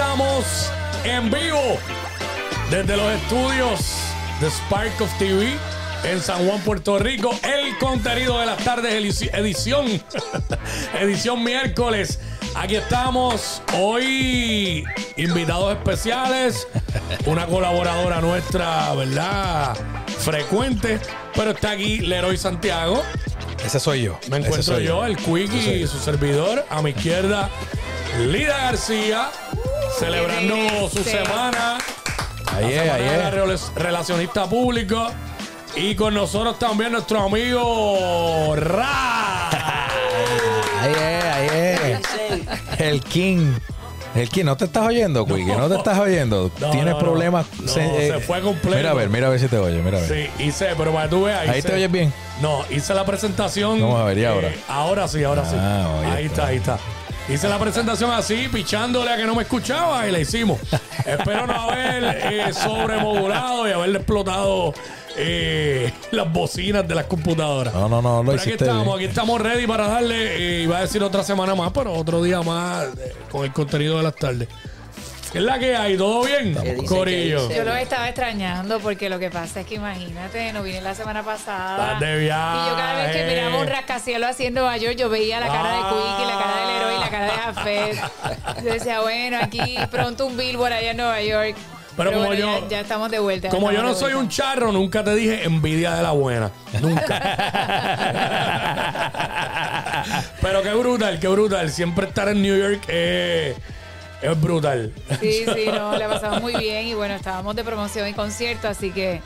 estamos en vivo desde los estudios de Spark of TV en San Juan, Puerto Rico. El contenido de las tardes, edici- edición, edición miércoles. Aquí estamos hoy, invitados especiales, una colaboradora nuestra, ¿verdad? Frecuente, pero está aquí Leroy Santiago. Ese soy yo. Me encuentro soy yo, el Quickie y su servidor. A mi izquierda, Lida García, celebrando su Sí. semana. Ahí es, Semana ahí la es. rela- relacionista público. Y con nosotros también nuestro amigo Ra. Ahí es, ahí es. El King. El King, ¿no te estás oyendo, Quickie? ¿No te estás oyendo? No, ¿Tienes no, problemas? No, se fue completo. Mira a ver, mira a ver si te oye, mira a ver. Sí, hice, pero para que tú veas. Ahí hice- te oyes bien. No, hice la presentación. Vamos a ver, ¿y eh, ahora? ahora sí, ahora sí. Ah, oye, ahí está, está. ahí está. Hice la presentación así, pichándole a que no me escuchaba y la hicimos. Espero no haber eh, sobremodulado y haberle explotado eh, las bocinas de las computadoras. No, no, no, lo Pero aquí estamos, bien. aquí estamos ready para darle, eh, iba a decir otra semana más, pero otro día más eh, con el contenido de las tardes. ¿Qué es la que hay? ¿Todo bien? Corillo. Yo los estaba extrañando porque lo que pasa es que imagínate, no vine la semana pasada. Estás de viaje. Y yo cada vez que miraba un rascacielos así en Nueva York, yo veía la cara de Quick y la cara del héroe y la cara de Jafet. Yo decía, bueno, aquí pronto un billboard allá en Nueva York. Pero como bueno, yo- Ya, ya estamos de vuelta. Como yo no soy un charro, nunca te dije envidia de la buena. Nunca. Pero qué brutal, qué brutal. Siempre estar en New York eh, es brutal. Sí, sí, no, la pasamos muy bien y bueno, estábamos de promoción y concierto, así que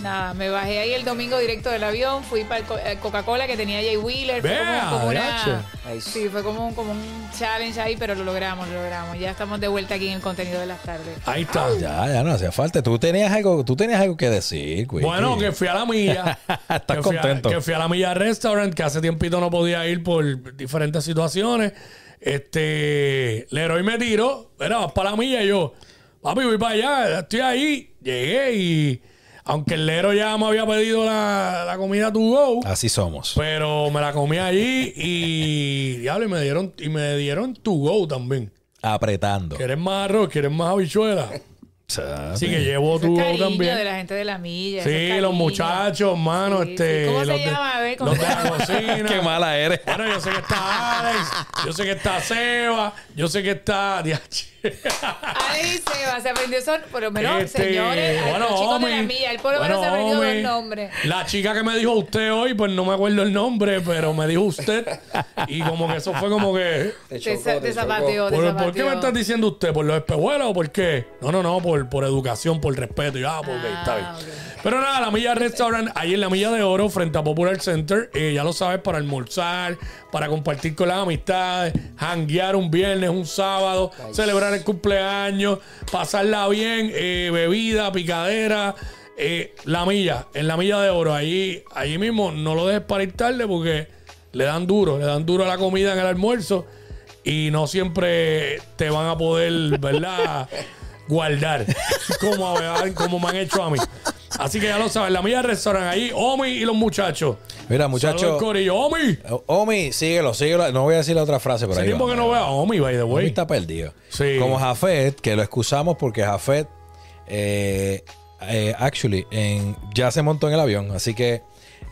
nada, me bajé ahí el domingo directo del avión, fui para el Co- el Coca-Cola que tenía Jay Wheeler, fue Vea, como, una, sí, fue como, un- como un challenge ahí, pero lo logramos, lo logramos. Ya estamos de vuelta aquí en el contenido de las tardes. Ahí está. Ya, ya no hacía falta. Tú tenías algo, tú tenías algo que decir, Quickie. Bueno, que fui a la milla. Estás Que fui a- contento. que fui a la milla restaurant, que hace tiempito no podía ir por diferentes situaciones. Este, Leroy me tiró, era, vas para la milla y yo, papi, voy para allá, estoy ahí. Llegué y, aunque el Lero ya me había pedido la, la comida to go, Así somos. pero me la comí allí y, diablo, y me dieron, y me dieron to go también. Apretando. ¿Quieres más arroz? ¿Quieres más habichuela? Así que llevo Eso to es cariño también. de la gente de la milla. es Sí, los muchachos, mano, Sí, este. sí. ¿Cómo se los de- llama? A ver, ¿cómo los de se la cocina. Qué mala eres. Bueno, yo sé que está Alex, yo sé que está Seba, yo sé que está. Alex y Seba, se aprendió son, por lo menos, Este, señores, a los chicos de la homie. milla, él por lo Bueno, menos se aprendió homie. dos nombres. La chica que me dijo usted hoy, pues no me acuerdo el nombre, pero me dijo usted. Y como que eso fue como que. Te Te, chocó, sa- te te chocó. zapateó, te ¿Por, por qué zapateó. me estás diciendo usted? ¿Por los espejuelos o por qué? No, no, no, por, por educación, por respeto. Y, ah, porque Ah, está bien. ok. Pero nada, la Milla Restaurant, ahí en la Milla de Oro, frente a Popular Center, eh, ya lo sabes, para almorzar, para compartir con las amistades, hanguear un viernes, un sábado, celebrar el cumpleaños, pasarla bien, eh, bebida, picadera. eh, la Milla, en la Milla de Oro, ahí, ahí mismo, no lo dejes para ir tarde porque le dan duro, le dan duro a la comida en el almuerzo y no siempre te van a poder, ¿verdad? Guardar como, como me han hecho a mí. Así que ya lo saben, la mía restaurante ahí, Omi y los muchachos. Mira, Saludos, muchacho. Corillo. Omi. Omi, síguelo, síguelo. No voy a decir la otra frase, pero Hace ahí tiempo va. que no veo a Omi, by the Omi way. está perdido. Sí. Como Jafet, que lo excusamos porque Jafet, eh, eh, actually, en, ya se montó en el avión. Así que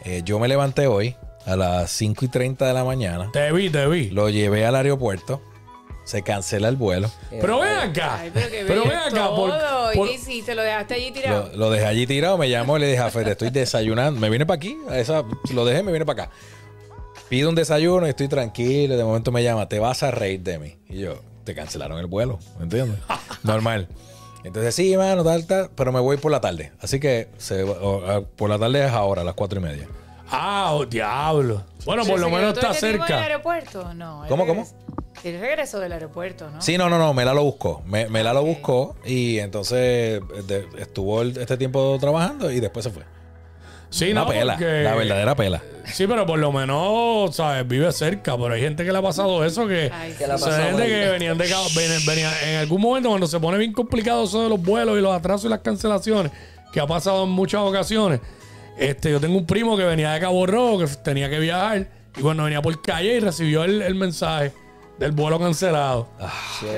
eh, yo me levanté hoy a las 5 y 30 de la mañana. Te vi, te vi. Lo llevé al aeropuerto. Se cancela el vuelo. Pero ven acá. Ay, pero ven acá. por- todo. por- ¿Y qué hiciste? ¿Lo dejaste allí tirado? Lo, lo dejé allí tirado, me llamó y le dije, Jafet, estoy desayunando. Me vine para aquí, a esa, lo dejé, me vine para acá. Pido un desayuno y estoy tranquilo. De momento me llama, te vas a reír de mí. Y yo, te cancelaron el vuelo, ¿me entiendes? Normal. Entonces, sí, mano, tal, tal, pero me voy por la tarde. Así que se, o- a- por la tarde es ahora, a las cuatro y media. Ah, oh, diablo. Bueno, por ¿Se lo menos está el cerca. aeropuerto? No. ¿Cómo, cómo? Él regresó del aeropuerto, ¿no? Sí, no, no, no, Mela lo buscó. Me, Mela lo buscó y entonces de- estuvo el- este tiempo trabajando y después se fue. Sí, Una no, pela, porque- la verdadera pela. Sí, pero por lo menos, ¿sabes? Vive cerca. Pero hay gente que le ha pasado eso que. Ay, Que la o sea, gente que venían de cabo- ven- venía- en algún momento cuando se pone bien complicado eso de los vuelos y los atrasos y las cancelaciones, que ha pasado en muchas ocasiones. Este, yo tengo un primo que venía de Cabo Rojo, que tenía que viajar, y cuando venía por calle y recibió el, el mensaje, del vuelo cancelado.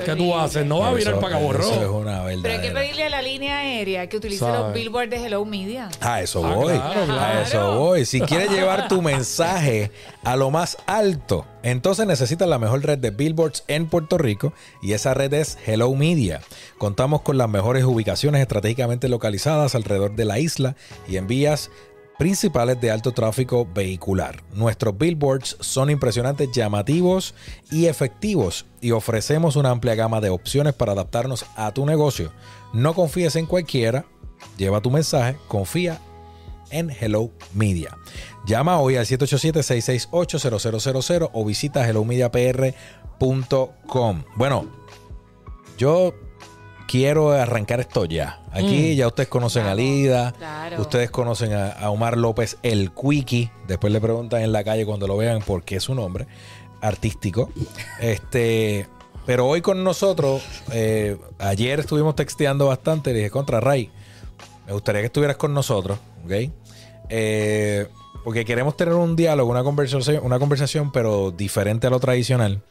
¿Qué tú haces? No va a virar para Cabo eso es Rojo. una Pero hay que pedirle a la línea aérea que utilice Sabe. los billboards de Hello Media. A eso Ah, voy. claro, A eso voy. Si quieres llevar tu mensaje a lo más alto, entonces necesitas la mejor red de billboards en Puerto Rico y esa red es Hello Media. Contamos con las mejores ubicaciones estratégicamente localizadas alrededor de la isla y en vías principales de alto tráfico vehicular. Nuestros billboards son impresionantes, llamativos y efectivos y ofrecemos una amplia gama de opciones para adaptarnos a tu negocio. No confíes en cualquiera, lleva tu mensaje, confía en Hello Media. Llama hoy al 787-668-0000 o visita hellomediapr.com. Bueno, yo quiero arrancar esto ya. Aquí ya ustedes conocen a Lida, claro. ustedes conocen a, a Omar López, el Quickie. Después le preguntan en la calle cuando lo vean por qué es su nombre artístico. Este, pero hoy con nosotros, eh, ayer estuvimos texteando bastante. Le dije, contra Ray, me gustaría que estuvieras con nosotros, ¿ok? Eh, porque queremos tener un diálogo, una conversación, una conversación, pero diferente a lo tradicional.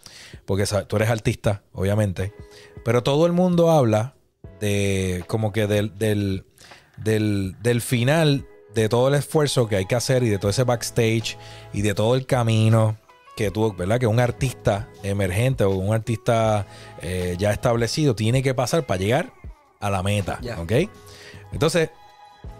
Porque tú eres artista, obviamente. Pero todo el mundo habla de como que del, del, del, del final de todo el esfuerzo que hay que hacer y de todo ese backstage y de todo el camino que tú, ¿verdad? Que un artista emergente o un artista eh, ya establecido tiene que pasar para llegar a la meta. ¿ok? Entonces,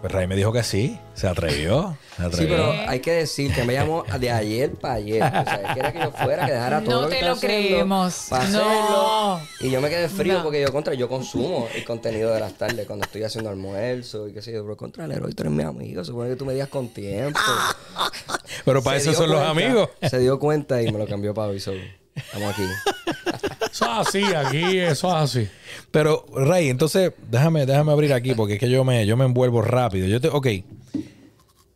pues Ray me dijo que sí, se atrevió. Se Sí, pero hay que decir que me llamó de ayer para ayer. O sea, quería que yo fuera, que dejara todo No lo que te lo creemos. No. Y yo me quedé frío No. porque yo contra, yo consumo el contenido de las tardes cuando estoy haciendo almuerzo y qué sé yo. Pero contra el héroe, tú eres mi amigo. Supone que tú me digas con tiempo. Pero para Se eso son los amigos. Se dio cuenta y me lo cambió para hoy. so, Estamos aquí. Eso es así, aquí, eso es así. Pero, Ray, entonces, déjame, déjame abrir aquí porque es que yo me, yo me envuelvo rápido. Yo te, ok,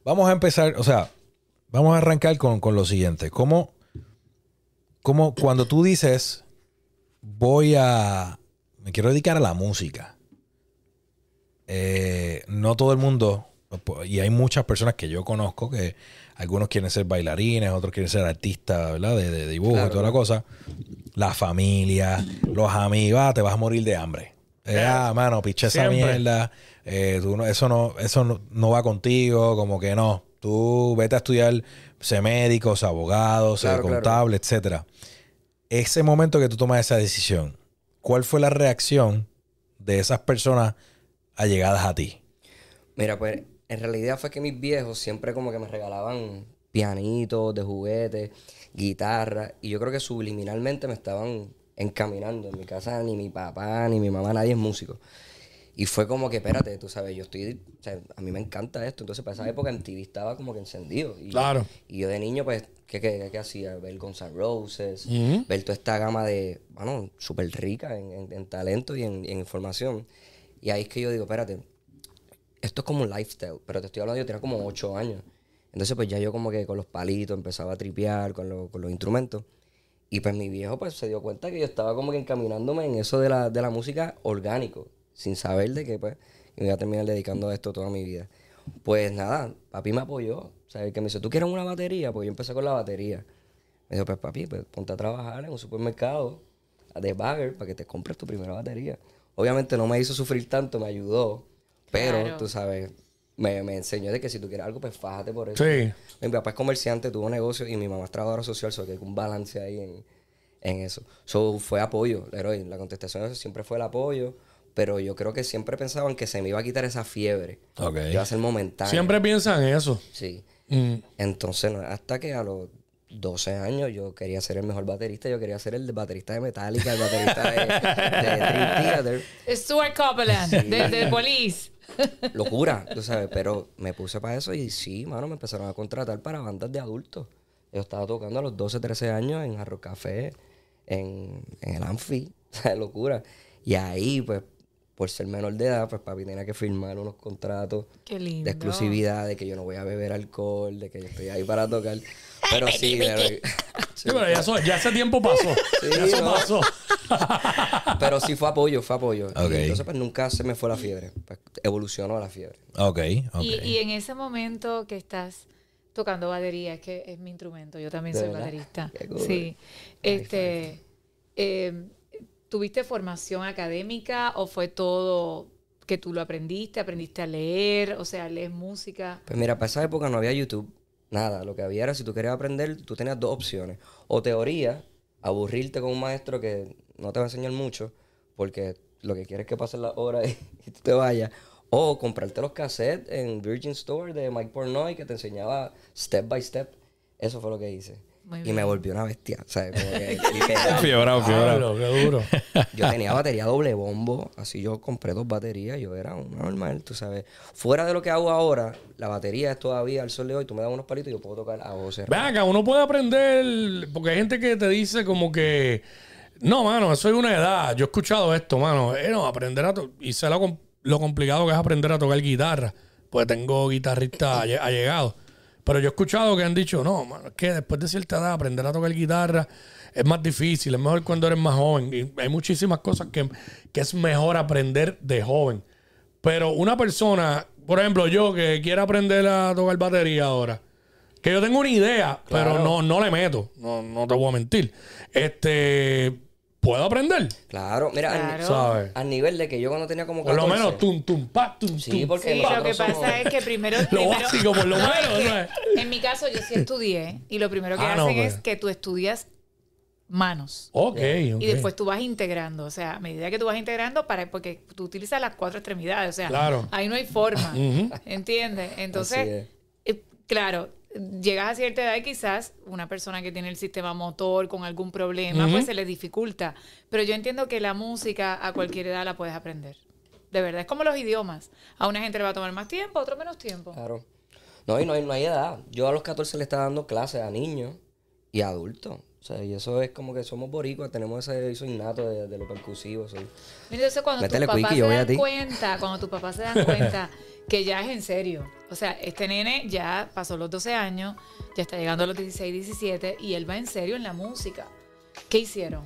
vamos a empezar, o sea, vamos a arrancar con, con lo siguiente. ¿Cómo, cómo cuando tú dices, voy a, me quiero dedicar a la música, eh, no todo el mundo, y hay muchas personas que yo conozco que algunos quieren ser bailarines, otros quieren ser artistas, ¿verdad? De, de dibujo Claro, y toda la cosa. La familia, los amigos, ah, te vas a morir de hambre. Eh, ah, mano, piché esa mierda. Eh, tú no- eso no, eso no, no va contigo, como que no. Tú vete a estudiar, sé médico, sé abogado, sé Claro, claro. contable, etcétera. Ese momento que tú tomas esa decisión, ¿cuál fue la reacción de esas personas allegadas a ti? Mira, pues en realidad fue que mis viejos siempre como que me regalaban pianitos de juguete, guitarra, y yo creo que subliminalmente me estaban encaminando. En mi casa ni mi papá ni mi mamá, nadie es músico. Y fue como que, espérate, tú sabes, yo estoy, o sea, a mí me encanta esto. Entonces, para esa época en TV estaba como que encendido. Y, Claro. Y yo de niño, pues, ¿qué, qué, qué hacía? Ver Guns N' Roses, ver toda esta gama de, bueno, súper rica en, en- en talento y en, en información. Y ahí es que yo digo, espérate, esto es como un lifestyle, pero te estoy hablando, yo tenía como ocho años. Entonces, pues ya yo como que con los palitos empezaba a tripear con, lo- con los instrumentos. Y pues mi viejo pues se dio cuenta que yo estaba como que encaminándome en eso de la, de la música orgánico, sin saber de que pues me iba a terminar dedicando a esto toda mi vida. Pues nada, papi me apoyó. O sea, el que me dice, ¿tú quieres una batería? Pues yo empecé con la batería. Me dijo, pues papi, pues ponte a trabajar en un supermercado de bagger para que te compres tu primera batería. Obviamente no me hizo sufrir tanto, me ayudó. Pero, Claro. tú sabes, me, me enseñó de que si tú quieres algo, pues fájate por eso. Sí. Mi papá es comerciante, tuvo negocio y mi mamá es trabajadora social, so que hay un balance ahí en, en eso. So, fue apoyo, Leroy. La contestación de eso siempre fue el apoyo, pero yo creo que siempre pensaban que se me iba a quitar esa fiebre. Ok. Que Iba a ser momentáneo. Siempre piensan eso. Sí. Mm. Entonces, no, hasta que a los 12 años yo quería ser el mejor baterista, yo quería ser el baterista de Metallica, el baterista de, de Dream Theater. Stuart Copeland, de, de Police. Locura, tú sabes, pero me puse para eso y sí, mano, me empezaron a contratar para bandas de adultos. Yo estaba tocando a los 12, 13 años en Jarro Café, en, en el Anfi, locura. Y ahí, pues, por ser menor de edad, pues papi tenía que firmar unos contratos de exclusividad, de que yo no voy a beber alcohol, de que yo estoy ahí para tocar. Pero sí, de- Sí, pero ya, eso- ya ese tiempo pasó. Sí, ya eso no. pasó. pero sí fue apoyo, fue apoyo. Ok. Y entonces, pues nunca se me fue la fiebre. Pues, evolucionó la fiebre. Ok, ok. Y, y en ese momento que estás tocando batería, es que es mi instrumento, yo también ¿De soy verdad? baterista. Qué cool. Sí. Este, eh, ¿tuviste formación académica o fue todo que tú lo aprendiste? ¿Aprendiste a leer? O sea, lees música. Pues mira, para esa época no había YouTube, nada. Lo que había era, si tú querías aprender, tú tenías dos opciones. O teoría, aburrirte con un maestro que no te va a enseñar mucho, porque lo que quieres es que pasen las horas y, y tú te vayas. O comprarte los cassettes en Virgin Store de Mike Pornoy que te enseñaba step by step. Eso fue lo que hice. Muy y bien. me volvió una bestia. O sea, como que, qué duro. Yo tenía batería doble bombo, así yo compré dos baterías, yo era un normal, tú sabes. Fuera de lo que hago ahora, la batería es todavía al sol de hoy, tú me das unos palitos y yo puedo tocar a voz Ven cerrada. acá, uno puede aprender, porque hay gente que te dice como que, no, mano, eso es una edad. Yo he escuchado esto, mano. Eh, no, aprender a y sé lo, com- lo complicado que es aprender a tocar guitarra, pues tengo guitarristas alle- allegados. Pero yo he escuchado que han dicho, no, mano, es que después de cierta edad aprender a tocar guitarra es más difícil, es mejor cuando eres más joven. Y hay muchísimas cosas que, que es mejor aprender de joven. Pero una persona, por ejemplo, yo que quiera aprender a tocar batería ahora, que yo tengo una idea, pero no, no le meto. No, no te voy a mentir. Este, ¿puedo aprender? Claro, mira, al- Claro. ¿Sabes? al, nivel de que yo cuando tenía como Por lo 14, menos tum, tum, pa, tum, Sí, tum. porque Sí, lo que pasa somos- es que primero... Lo primero- básico, por lo No, es menos, que ¿sabes? En mi caso, yo sí estudié y lo primero que Ah, hacen no, es pues. que tú estudias manos. Ok, ok. Y después tú vas integrando, o sea, a medida que tú vas integrando, para porque tú utilizas las cuatro extremidades, o sea, Claro. ahí no hay forma, Ujú. ¿entiendes? Así Entonces, es. eh, claro, llegas a cierta edad y quizás una persona que tiene el sistema motor con algún problema, pues se le dificulta. Pero yo entiendo que la música a cualquier edad la puedes aprender. De verdad, es como los idiomas. A una gente le va a tomar más tiempo, a otro menos tiempo. Claro. No, y no hay, no hay edad. Yo a los 14 le estaba dando clases a niños y a adultos. O sea, y eso es como que somos boricuas, tenemos ese eso innato de, de lo percusivo. soy- Entonces cuando papás Quickie, se dan cuenta, cuando tus papás se dan cuenta que ya es en serio. O sea, este nene ya pasó los 12 años, ya está llegando a los 16, 17 y él va en serio en la música. ¿Qué hicieron?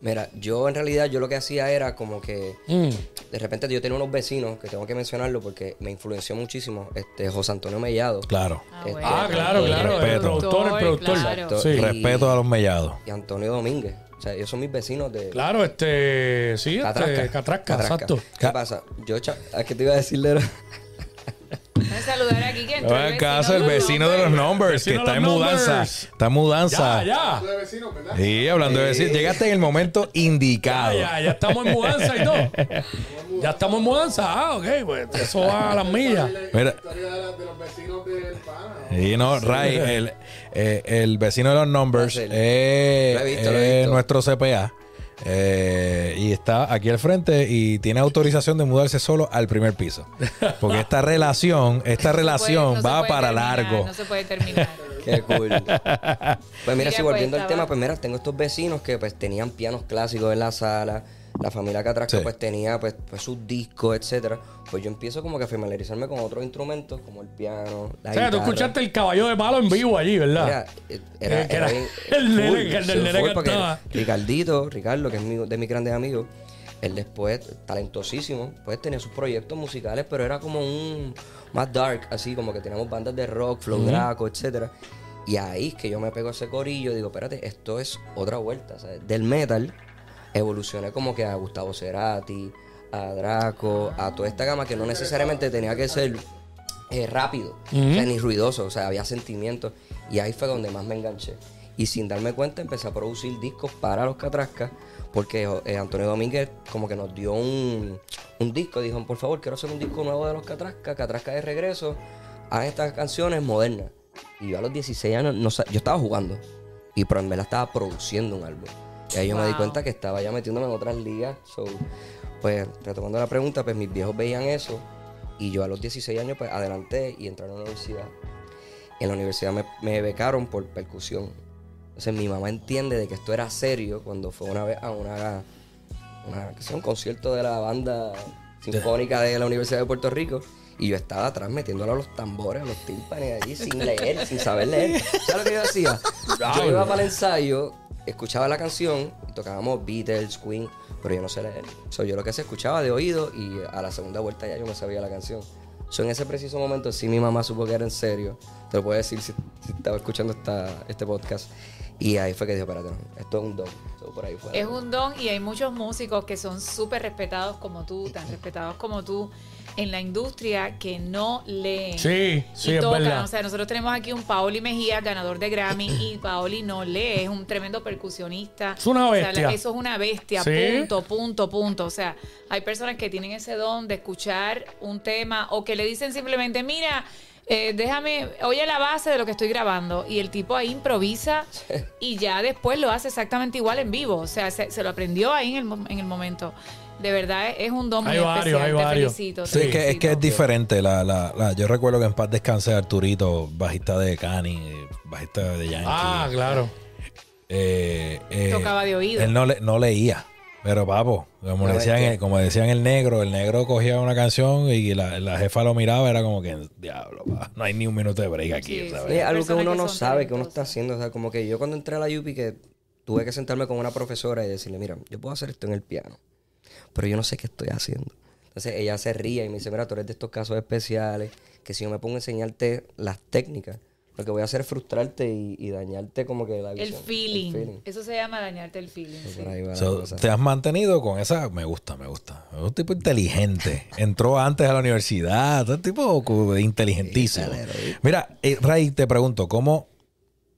Mira, yo en realidad yo lo que hacía era como que Mm. de repente yo tenía unos vecinos que tengo que mencionarlo porque me influenció muchísimo, este José Antonio Mellado Claro. Este, Ah, claro, claro, es el productor, el productor. claro. Exacto. Sí. Y- Respeto a los mellados. y Antonio Domínguez. O sea, ellos son mis vecinos de Claro, este, sí, este, catrasca, exacto. ¿Qué pasa? Yo, cha- es que te iba a decirle a saludar aquí que entró No el caso, el vecino de los numbers, que está en mudanza. numbers. Está en mudanza. Ya, ya. de vecinos, ¿verdad? Sí, hablando de vecinos. Llegaste en el momento indicado. ya, ya estamos en mudanza y todo. Ya estamos en mudanza. Ah, ok, pues eso va a las millas. La Mira. historia de, la- de los vecinos del pana. ¿no? Sí, no, Ray, el, eh, el vecino de los numbers es, es visto. nuestro CPA. Eh, y está aquí al frente y tiene autorización de mudarse solo al primer piso. Porque esta relación, esta relación va para largo. No se puede terminar. Qué cool. Pues mira, Mira, si volviendo pues, al tema, pues mira, tengo estos vecinos que pues tenían pianos clásicos en la sala. La familia Catrasca Sí. pues tenía pues, pues sus discos, etcétera. Pues yo empiezo como que a familiarizarme con otros instrumentos como el piano, la O sea, tú escuchaste el caballo de palo en vivo allí, ¿verdad? Eh, era, Eh, era era bien- el nene- el nene cantaba. Ricardito, Ricardo, que es mi- de mis grandes amigos, él después, talentosísimo, pues tenía sus proyectos musicales, pero era como un más dark, así como que teníamos bandas de rock, Flow Draco, etcétera. Y ahí es que yo me pego a ese corillo y digo, espérate, esto es otra vuelta, ¿sabes? Del metal evolucioné como que a Gustavo Cerati, a Draco, a toda esta gama que no necesariamente tenía que ser eh, rápido, o sea, ni ruidoso, o sea, había sentimientos. Y ahí fue donde más me enganché. Y sin darme cuenta empecé a producir discos para los Catrascas, porque eh, Antonio Domínguez como que nos dio un, un disco, dijo, por favor, quiero hacer un disco nuevo de los Catrascas, Catrascas de regreso, a estas canciones modernas. Y yo a los 16 años, no, yo estaba jugando, y pero en verdad estaba produciendo un álbum. Y ahí yo me di Wow. cuenta que estaba ya metiéndome en otras ligas. So, pues, retomando la pregunta, pues mis viejos veían eso. Y yo a los 16 años, pues, adelanté y entré a la universidad. En la universidad me, me becaron por percusión. Entonces mi mamá entiende de que esto era serio cuando fue una vez a una, una que sea, un concierto de la banda sinfónica de la Universidad de Puerto Rico. Y yo estaba atrás metiéndole a los tambores, a los tímpanes allí, sin leer, sin saber leer. ¿Sabes lo que yo hacía? Yo iba para el ensayo, escuchaba la canción, tocábamos Beatles, Queen, pero yo no sé leer. So, yo lo que hacía, escuchaba de oído y a la segunda vuelta ya yo me sabía la canción. So, en ese preciso momento sí mi mamá supo que era en serio. Te lo puedo decir si, estaba escuchando esta, este podcast. Y ahí fue que dije, espérate, no, esto es un don. Es un don y hay muchos músicos que son súper respetados como tú, tan respetados como tú en la industria que no leen. Sí, sí, y es tocan. verdad. O sea, nosotros tenemos aquí un Paoli Mejía, ganador de Grammy, y Paoli no lee, es un tremendo percusionista. Es una O sea, bestia. eso es una bestia, Sí. punto, punto, punto. O sea, hay personas que tienen ese don de escuchar un tema o que le dicen simplemente, mira, eh, déjame, oye la base de lo que estoy grabando. Y el tipo ahí improvisa y ya después lo hace exactamente igual en vivo. O sea, se, se lo aprendió ahí en el, en el momento. De verdad, es un don muy Hay varios, especial. hay Te varios. felicito. te Sí, es que, es que es diferente. La, la, la- yo recuerdo que en paz descanse Arturito, bajista de Cani, bajista de Yankee. Ah, claro. eh, eh, Tocaba de oído. Él no, le- no leía. Pero papo, como decían, el- como decían el negro, el negro cogía una canción y la, la jefa lo miraba, era como que, diablo, pa, no hay ni un minuto de break aquí. Sí, ¿sabes? sí. Es algo que uno que no sabe, que uno está haciendo. O sea, como que yo cuando entré a la UPI que tuve que sentarme con una profesora y decirle, mira, yo puedo hacer esto en el piano, pero yo no sé qué estoy haciendo. Entonces ella se ría y me dice, mira, tú eres de estos casos especiales, que si yo me pongo a enseñarte las técnicas, lo que voy a hacer es frustrarte y, y dañarte como que la El visión. feeling. El feeling. Eso se llama dañarte el feeling. sí. So, cosa. te has mantenido con esa, me gusta, me gusta. Es un tipo inteligente. Entró antes a la universidad, es un tipo inteligentísimo. Mira, eh, Ray, te pregunto, ¿cómo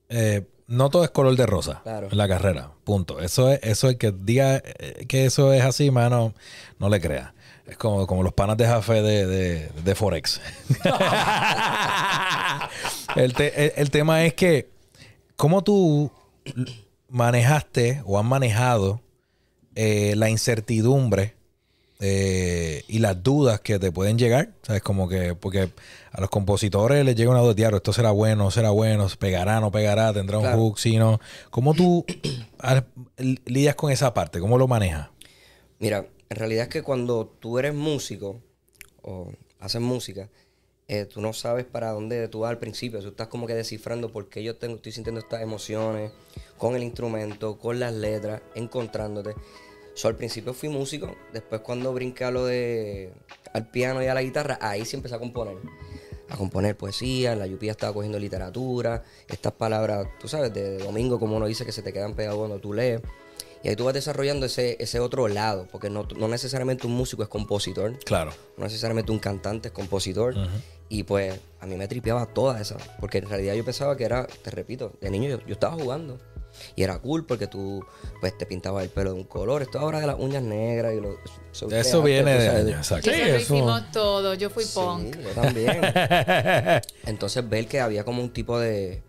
eh, no todo es color de rosa Claro. en la carrera? Punto. Eso es, eso es que diga eh, que eso es así, mano, no le creas. Es como, como los panas de Jafé de, de, de Forex. el, te- el- el tema es que, ¿cómo tú manejaste o has manejado eh, la incertidumbre eh, y las dudas que te pueden llegar? ¿Sabes? Como que, porque a los compositores les llega una duda, diario, esto será bueno, no será bueno, pegará, no pegará, tendrá un hook, si no. ¿Cómo tú lidias con esa parte? ¿Cómo lo manejas? Mira, en realidad es que cuando tú eres músico o haces música, eh, tú no sabes para dónde tú vas al principio. Tú estás como que descifrando por qué yo tengo, estoy sintiendo estas emociones con el instrumento, con las letras, encontrándote. So, al principio fui músico, después cuando brinqué a lo de al piano y a la guitarra, ahí sí empecé a componer. A componer poesía, en la lluvia estaba cogiendo literatura, estas palabras, tú sabes, de domingo, como uno dice, que se te quedan pegadas cuando tú lees. Y ahí tú vas desarrollando ese, ese otro lado, porque no, no necesariamente un músico es compositor, Claro. no necesariamente un cantante es compositor. Y pues a mí me tripeaba toda esa, porque en realidad yo pensaba que era, te repito, de niño yo, yo estaba jugando. Y era cool porque tú pues te pintabas el pelo de un color. Esto ahora de las uñas negras y lo, eso, viene de años, exacto. Sí, Eso hicimos todo. Yo fui Sí, punk. yo también. Entonces ver que había como un tipo de,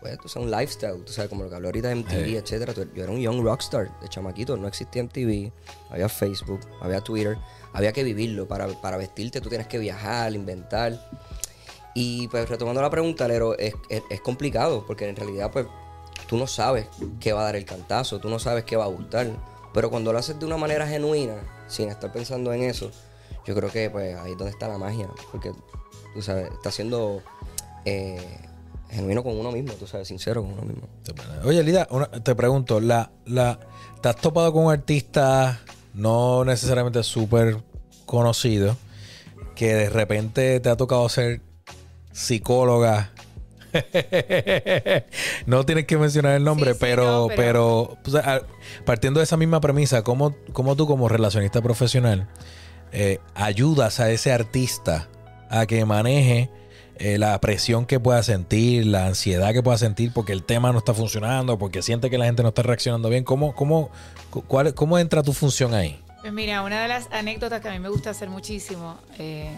pues, tú sabes, un lifestyle, tú sabes, como lo que habló ahorita de MTV, etcétera. Yo era un young rockstar de chamaquito, no existía MTV, había Facebook, había Twitter, había que vivirlo. Para, para vestirte tú tienes que viajar, inventar. Y pues retomando la pregunta, Lero, es, es, es complicado, porque en realidad pues tú no sabes qué va a dar el cantazo, tú no sabes qué va a gustar. Pero cuando lo haces de una manera genuina, sin estar pensando en eso, yo creo que pues ahí es donde está la magia, porque tú sabes, está siendo eh, genuino con uno mismo, tú sabes, sincero con uno mismo. Oye, Lida, te pregunto, la, la, ¿te has topado con un artista no necesariamente súper conocido que de repente te ha tocado ser psicóloga? no tienes que mencionar el nombre, Sí, sí, pero, no, pero, pero- o sea, a- partiendo de esa misma premisa, ¿cómo, cómo tú como relacionista profesional eh, ayudas a ese artista a que maneje eh, la presión que pueda sentir, la ansiedad que pueda sentir porque el tema no está funcionando, porque siente que la gente no está reaccionando bien. ¿Cómo, cómo, cu- cuál- cómo entra tu función ahí? Pues mira, una de las anécdotas que a mí me gusta hacer muchísimo, eh,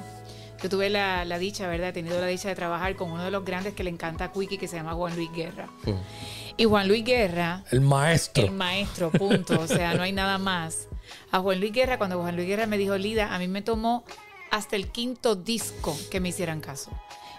yo tuve la, la dicha, ¿verdad? He tenido la dicha de trabajar con uno de los grandes que le encanta a Quickie, que se llama Juan Luis Guerra. Y Juan Luis Guerra, El maestro. el maestro, punto. O sea, no hay nada más. A Juan Luis Guerra, cuando Juan Luis Guerra me dijo, Lida, a mí me tomó hasta el quinto disco que me hicieran caso.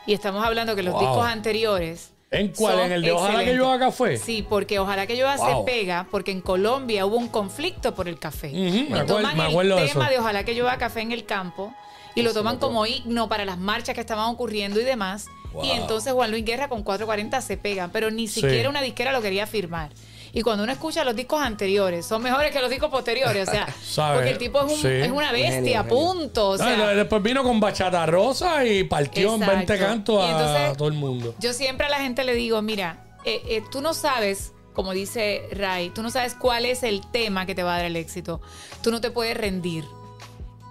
Y estamos hablando que los Wow. discos anteriores. ¿En cuál? ¿En el de Ojalá que yo haga café? Sí, porque ojalá que yo Wow. se pega, porque en Colombia hubo un conflicto por el café. Me acuerdo- toman me acuerdo de el tema eso. de ojalá que yo haga café en el campo y lo toman como himno para las marchas que estaban ocurriendo y demás. Wow. Y entonces Juan Luis Guerra con 440 se pegan, pero ni Sí. siquiera una disquera lo quería firmar. Y cuando uno escucha los discos anteriores, son mejores que los discos posteriores. O sea, porque el tipo es, un- sí. es una bestia, genio, genio. punto. O después vino con Bachata Rosa y partió en Exacto. 20 cantos a entonces- todo el mundo. Yo siempre a la gente le digo, mira, eh, eh, tú no sabes como dice Ray, tú no sabes cuál es el tema que te va a dar el éxito. Tú no te puedes rendir.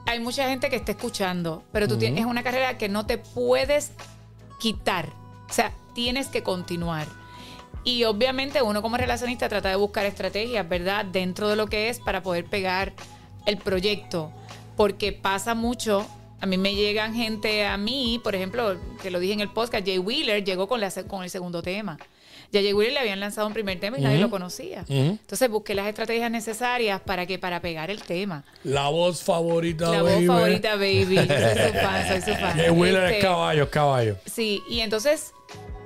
Hay mucha gente que está escuchando, pero tú tienes es una carrera que no te puedes quitar. O sea, tienes que continuar. Y obviamente uno como relacionista trata de buscar estrategias, ¿verdad? Dentro de lo que es para poder pegar el proyecto. Porque pasa mucho. A mí me llegan gente a mí, por ejemplo, que lo dije en el podcast, Jay Wheeler llegó con, la, con el segundo tema. Ya Jay Wheeler le habían lanzado un primer tema y nadie lo conocía. Entonces busqué las estrategias necesarias para que para pegar el tema. La voz favorita, La baby. voz favorita, baby. Yo soy su fan, soy su fan. Es Este, caballo, es caballo. Sí, y entonces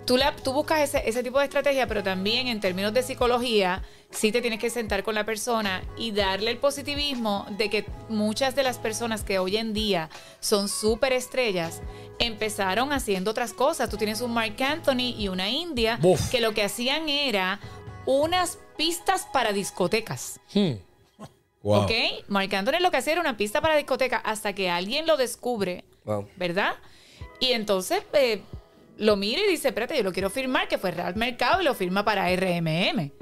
tú, la, tú buscas ese, ese tipo de estrategia, pero también en términos de psicología, sí te tienes que sentar con la persona y darle el positivismo de que muchas de las personas que hoy en día son súper estrellas empezaron haciendo otras cosas. Tú tienes un Mark Anthony y una India que lo que hacían era unas pistas para discotecas. Hmm. Wow. ¿Ok? Marc Anthony lo que hacía era una pista para discoteca hasta que alguien lo descubre, Wow. ¿verdad? Y entonces eh, lo mira y dice, espérate, yo lo quiero firmar, que fue Real Mercado y lo firma para RMM.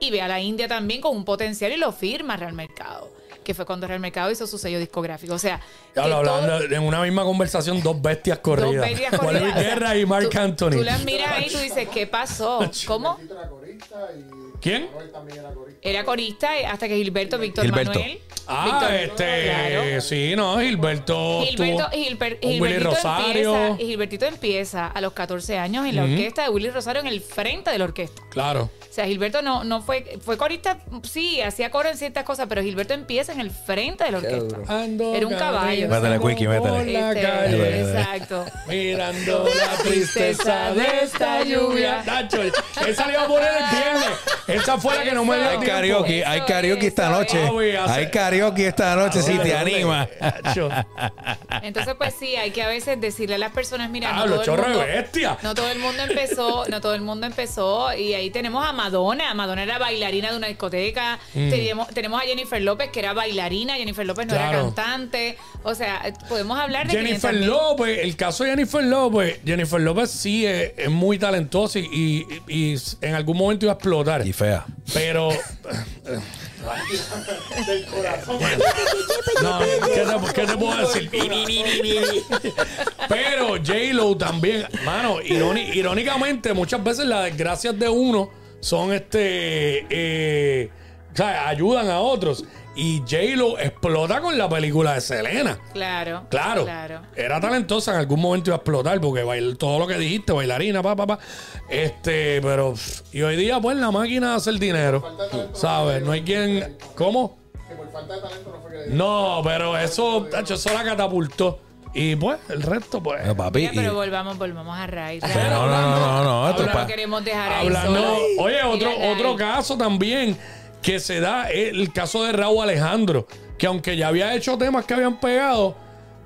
Y ve a la India también con un potencial y lo firma Real Mercado, que fue cuando Real Mercado hizo su sello discográfico. O sea, Ya todo- hablando en una misma conversación, dos bestias corridas. Dos bestias Juan Luis corridas. O sea, Guerra y Mark tú- Anthony. Tú las miras ahí y tú dices, ¿qué pasó? ¿Cómo? ¿Quién? Era corista. Era corista hasta que Gilberto, Víctor Gilberto. Manuel. Ah, Víctor- este. Claro. Sí, no, Gilberto. Gilberto, estuvo Gilber- Willy Gilbertito Rosario. Empieza, Gilbertito empieza a los 14 años en la orquesta de Willy Rosario en el frente de la orquesta. Claro. O sea, Gilberto no, no fue, fue corista, sí, hacía coro en ciertas cosas, pero Gilberto empieza en el frente de la orquesta. Ando Era un caballo. Métele, Quickie, métele. la Este, calle, exacto. Mirando la tristeza de esta lluvia. Nacho, esa le iba a poner el viernes. Esa fue la que no me dio Hay tiempo. karaoke, hay Eso, karaoke esta eso, noche. Hay karaoke esta noche si te anima. Nacho. Entonces, pues sí, hay que a veces decirle a las personas, mira, no Hablo, todo, el chorro de mundo, bestia. no todo el mundo empezó, no todo el mundo empezó, y ahí tenemos a Madonna. Madonna era bailarina de una discoteca. Tenemos, tenemos a Jennifer López, que era bailarina. Jennifer López no era. Claro. cantante. O sea, podemos hablar de Jennifer 500.000. López, el caso de Jennifer López, Jennifer López sí es, es muy talentosa y, y- y en algún momento iba a explotar. Y fea. Pero. Del corazón. No, ¿qué te, qué te puedo decir? Pero J-Lo también, mano, iróni- irónicamente, muchas veces las desgracias de uno son este. eh, o sea, ayudan a otros. Y J-Lo explota con la película de Selena. Claro. Claro, Claro. era talentosa, en algún momento iba a explotar porque bail- todo lo que dijiste, bailarina, pa, pa, pa. Este, pero y hoy día pues la máquina hace el dinero, ¿sabes? No hay quien, ¿cómo? Que por falta de talento no fue que le. No, pero eso, tacho, eso la catapultó y pues el resto pues. No, papi. Mira, y- pero volvamos, volvamos a Ray. Pero no, no, no, no, no. Esto es No pa- queremos dejar ahí Hablando, solo. oye, otro, otro caso también que se da el caso de Raúl Alejandro, que aunque ya había hecho temas que habían pegado,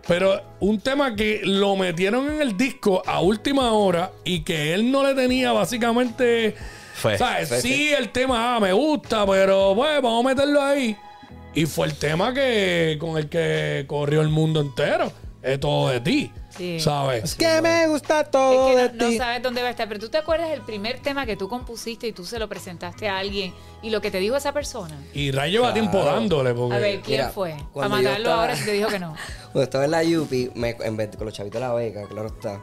pero un tema que lo metieron en el disco a última hora y que él no le tenía básicamente. Fe. ¿sabes? Sí, el tema ah, me gusta, pero pues vamos a meterlo ahí. Y fue el tema que con el que corrió el mundo entero. Es todo de ti. Sí. ¿Sabes? que me gusta todo Es que de no, sabes dónde va a estar, pero tú te acuerdas el primer tema que tú compusiste y tú se lo presentaste a alguien y lo que te dijo esa persona. Y Ray lleva Claro. tiempo dándole. Porque... A ver, ¿quién Mira, fue? Yo matarlo estaba- ahora si te dijo que no. Cuando estaba en la Yupi, me, en vez con los chavitos de la beca, claro está,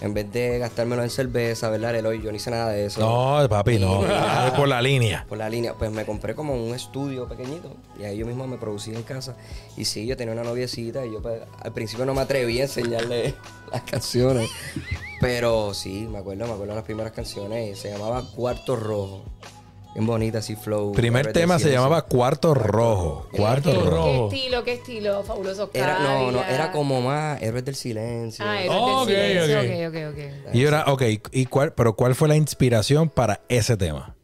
en vez de gastármelo en cerveza, ¿verdad? El hoy yo no hice nada de eso. No, papi, no. Por la línea. Por la línea, pues me compré como un estudio pequeñito y ahí yo mismo me producía en casa. Y sí, yo tenía una noviecita y yo pues, al principio no me atreví a enseñarle las canciones. Pero sí, me acuerdo, me acuerdo de las primeras canciones. Se llamaba Cuarto Rojo. Bien bonita, así flow. Primer tema se llamaba Cuarto Rojo. Cuarto ¿Qué, Rojo. ¿Qué estilo, qué estilo? Fabuloso Era, no, no, era como más Héroes del Silencio. Ah, era Ok, del silencio. ok. Ok, ok, ok. Y ahora, ok, ¿y cuál, pero cuál fue la inspiración para ese tema?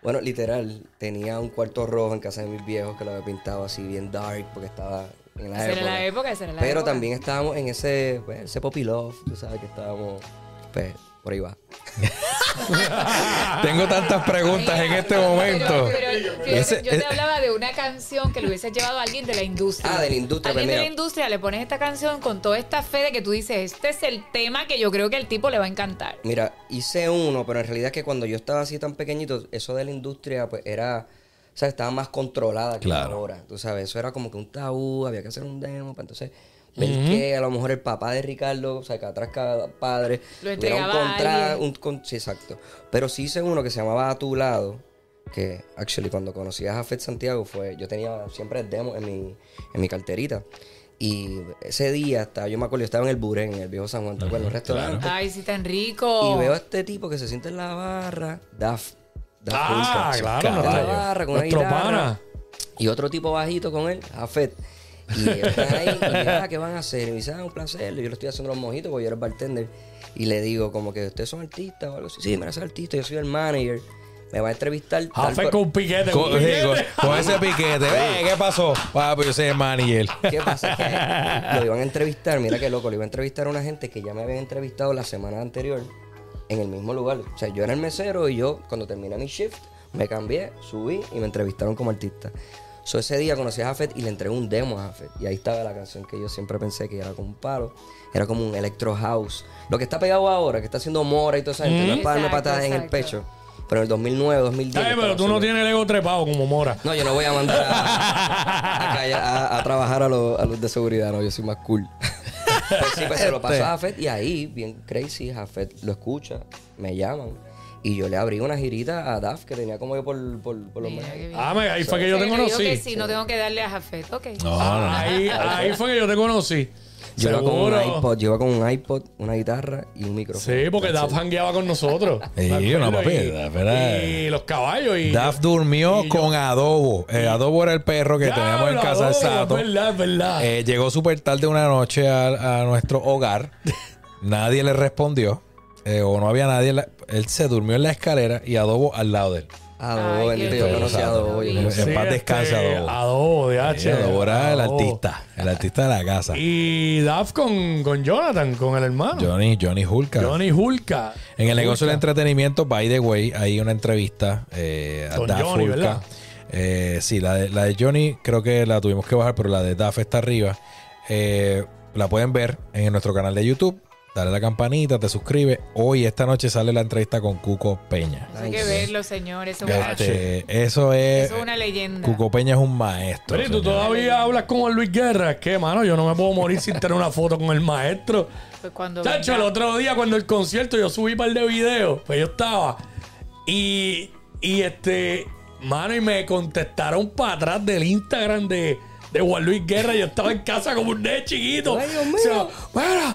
Bueno, literal, tenía un cuarto rojo en casa de mis viejos que lo había pintado así bien dark porque estaba en la Esa época. era la época, esa era la Pero época. también estábamos en ese, pues, ese poppy love, tú sabes que estábamos, pues, por ahí va. Tengo tantas preguntas en este momento. Pero, pero, fíjate, Ese- yo te hablaba de una canción que le hubiese llevado a alguien de la industria. Ah, de la industria, Alguien pues de la industria le pones esta canción con toda esta fe de que tú dices, este es el tema que yo creo que el tipo le va a encantar. Mira, hice uno, pero en realidad es que cuando yo estaba así tan pequeñito, eso de la industria, pues era, o sea, estaba más controlada que Claro. ahora. Tú sabes, eso era como que un tabú, había que hacer un demo, para entonces ver que a lo mejor el papá de Ricardo, o sea, que atrás cada padre, Lo un entregaba a contra, alguien. un con- sí, exacto. Pero sí hice uno que se llamaba A tu lado, que actually cuando conocí a Jafet Santiago fue, yo tenía siempre el demo en mi, en mi carterita. Y ese día, estaba, yo me acuerdo, yo estaba en el Burén, en el viejo San Juan, ¿te acuerdas? Un restaurante. Ay, sí, tan rico. Y veo a este tipo que se siente en la barra, Daf. Daf Ah, Wilcox. claro, En la barra con una guitarra. pana. Y otro tipo bajito con él, Jafet. Y ellos están ahí, y ah, ¿qué van a hacer? Y me dice, ah, un placer. Y yo le estoy haciendo los mojitos porque yo era el bartender. Y le digo, como que ustedes son artistas o algo así. Sí, mira, soy artista, yo soy el manager. Me va a entrevistar. Jafé per- con un piquete. Con, sí, piquete. con- con ese piquete. Ve, ¿Qué pasó? Ah, pues yo soy el manager. ¿Qué pasa? Que lo iban a entrevistar, mira qué loco, lo iba a entrevistar a una gente que ya me habían entrevistado la semana anterior en el mismo lugar. O sea, yo era el mesero y yo, cuando terminé mi shift, me cambié, subí y me entrevistaron como artista. So, ese día conocí a Jafet y le entregué un demo a Jafet. Y ahí estaba la canción que yo siempre pensé que era como un palo. Era como un electro house. Lo que está pegado ahora, que está haciendo Mora y toda esa gente, no es para darme Exacto, patadas en el pecho. Pero en el 2009, 2010... Ay, pero tú no tienes el ego trepado como Mora. no, yo no voy a mandar a, a, callar- a- a trabajar a los, a los de seguridad, no, yo soy más cool. Pues sí, pues se lo pasó a Jafet y ahí, bien crazy, Jafet lo escucha, me llaman. Y yo le abrí una girita a Daf que tenía como yo por, por, por los Mira, meses. qué bien. Ah, me- ahí fue que yo te digo conocí. que sí, no tengo que darle a Jafet. Ok. No, no, no. Ahí, ahí fue que yo te conocí. Yo iba con un Seguro. iPod, yo iba con un iPod, una guitarra y un micrófono. Sí, porque Daf hangueaba con nosotros. Sí, Me acuerdo, no, papi, y- Daf era- Y los caballos. Y Daf durmió y yo- con Adobo. Eh, Adobo era el perro que Ya, teníamos en casa del adoro, Sato. Es verdad, es verdad. Eh, llegó súper tarde una noche a, a nuestro hogar. nadie le respondió. Eh, o no había nadie. en la- él se durmió en la escalera y Adobo al lado de él. Adobo, Ay, bendito, qué yo conocí a Adobo. yo En conocí paz este, descanse, Adobo. Adobo, de Sí, H. Adobo era el artista. El artista de la casa. Y Daf con, con Jonathan, con el hermano. Johnny, Johnny Hulka. Johnny Hulka. En el negocio del entretenimiento, by the way, hay una entrevista eh, a Con Daf Johnny, Hulka. ¿verdad? Eh, sí, la de, la de Johnny creo que la tuvimos que bajar, pero la de Daf está arriba. Eh, la pueden ver en nuestro canal de YouTube. Dale la campanita, te suscribes. Hoy, esta noche, sale la entrevista con Cuco Peña. Eso hay que verlo, señor. Eso, es una- Este, eso es. eso es una leyenda. Cuco Peña es un maestro. Pero ¿y tú señor. todavía hablas con Luis Guerra. ¿Qué, mano? Yo no me puedo morir sin tener una foto con el maestro. Pues cuando Chacho, el otro día cuando el concierto yo subí un par de videos, pues yo estaba y, y este, mano, y me contestaron para atrás del Instagram de, de Juan Luis Guerra. Yo estaba en casa como un nene chiquito. Ay, Dios mío. Decía, "Mira",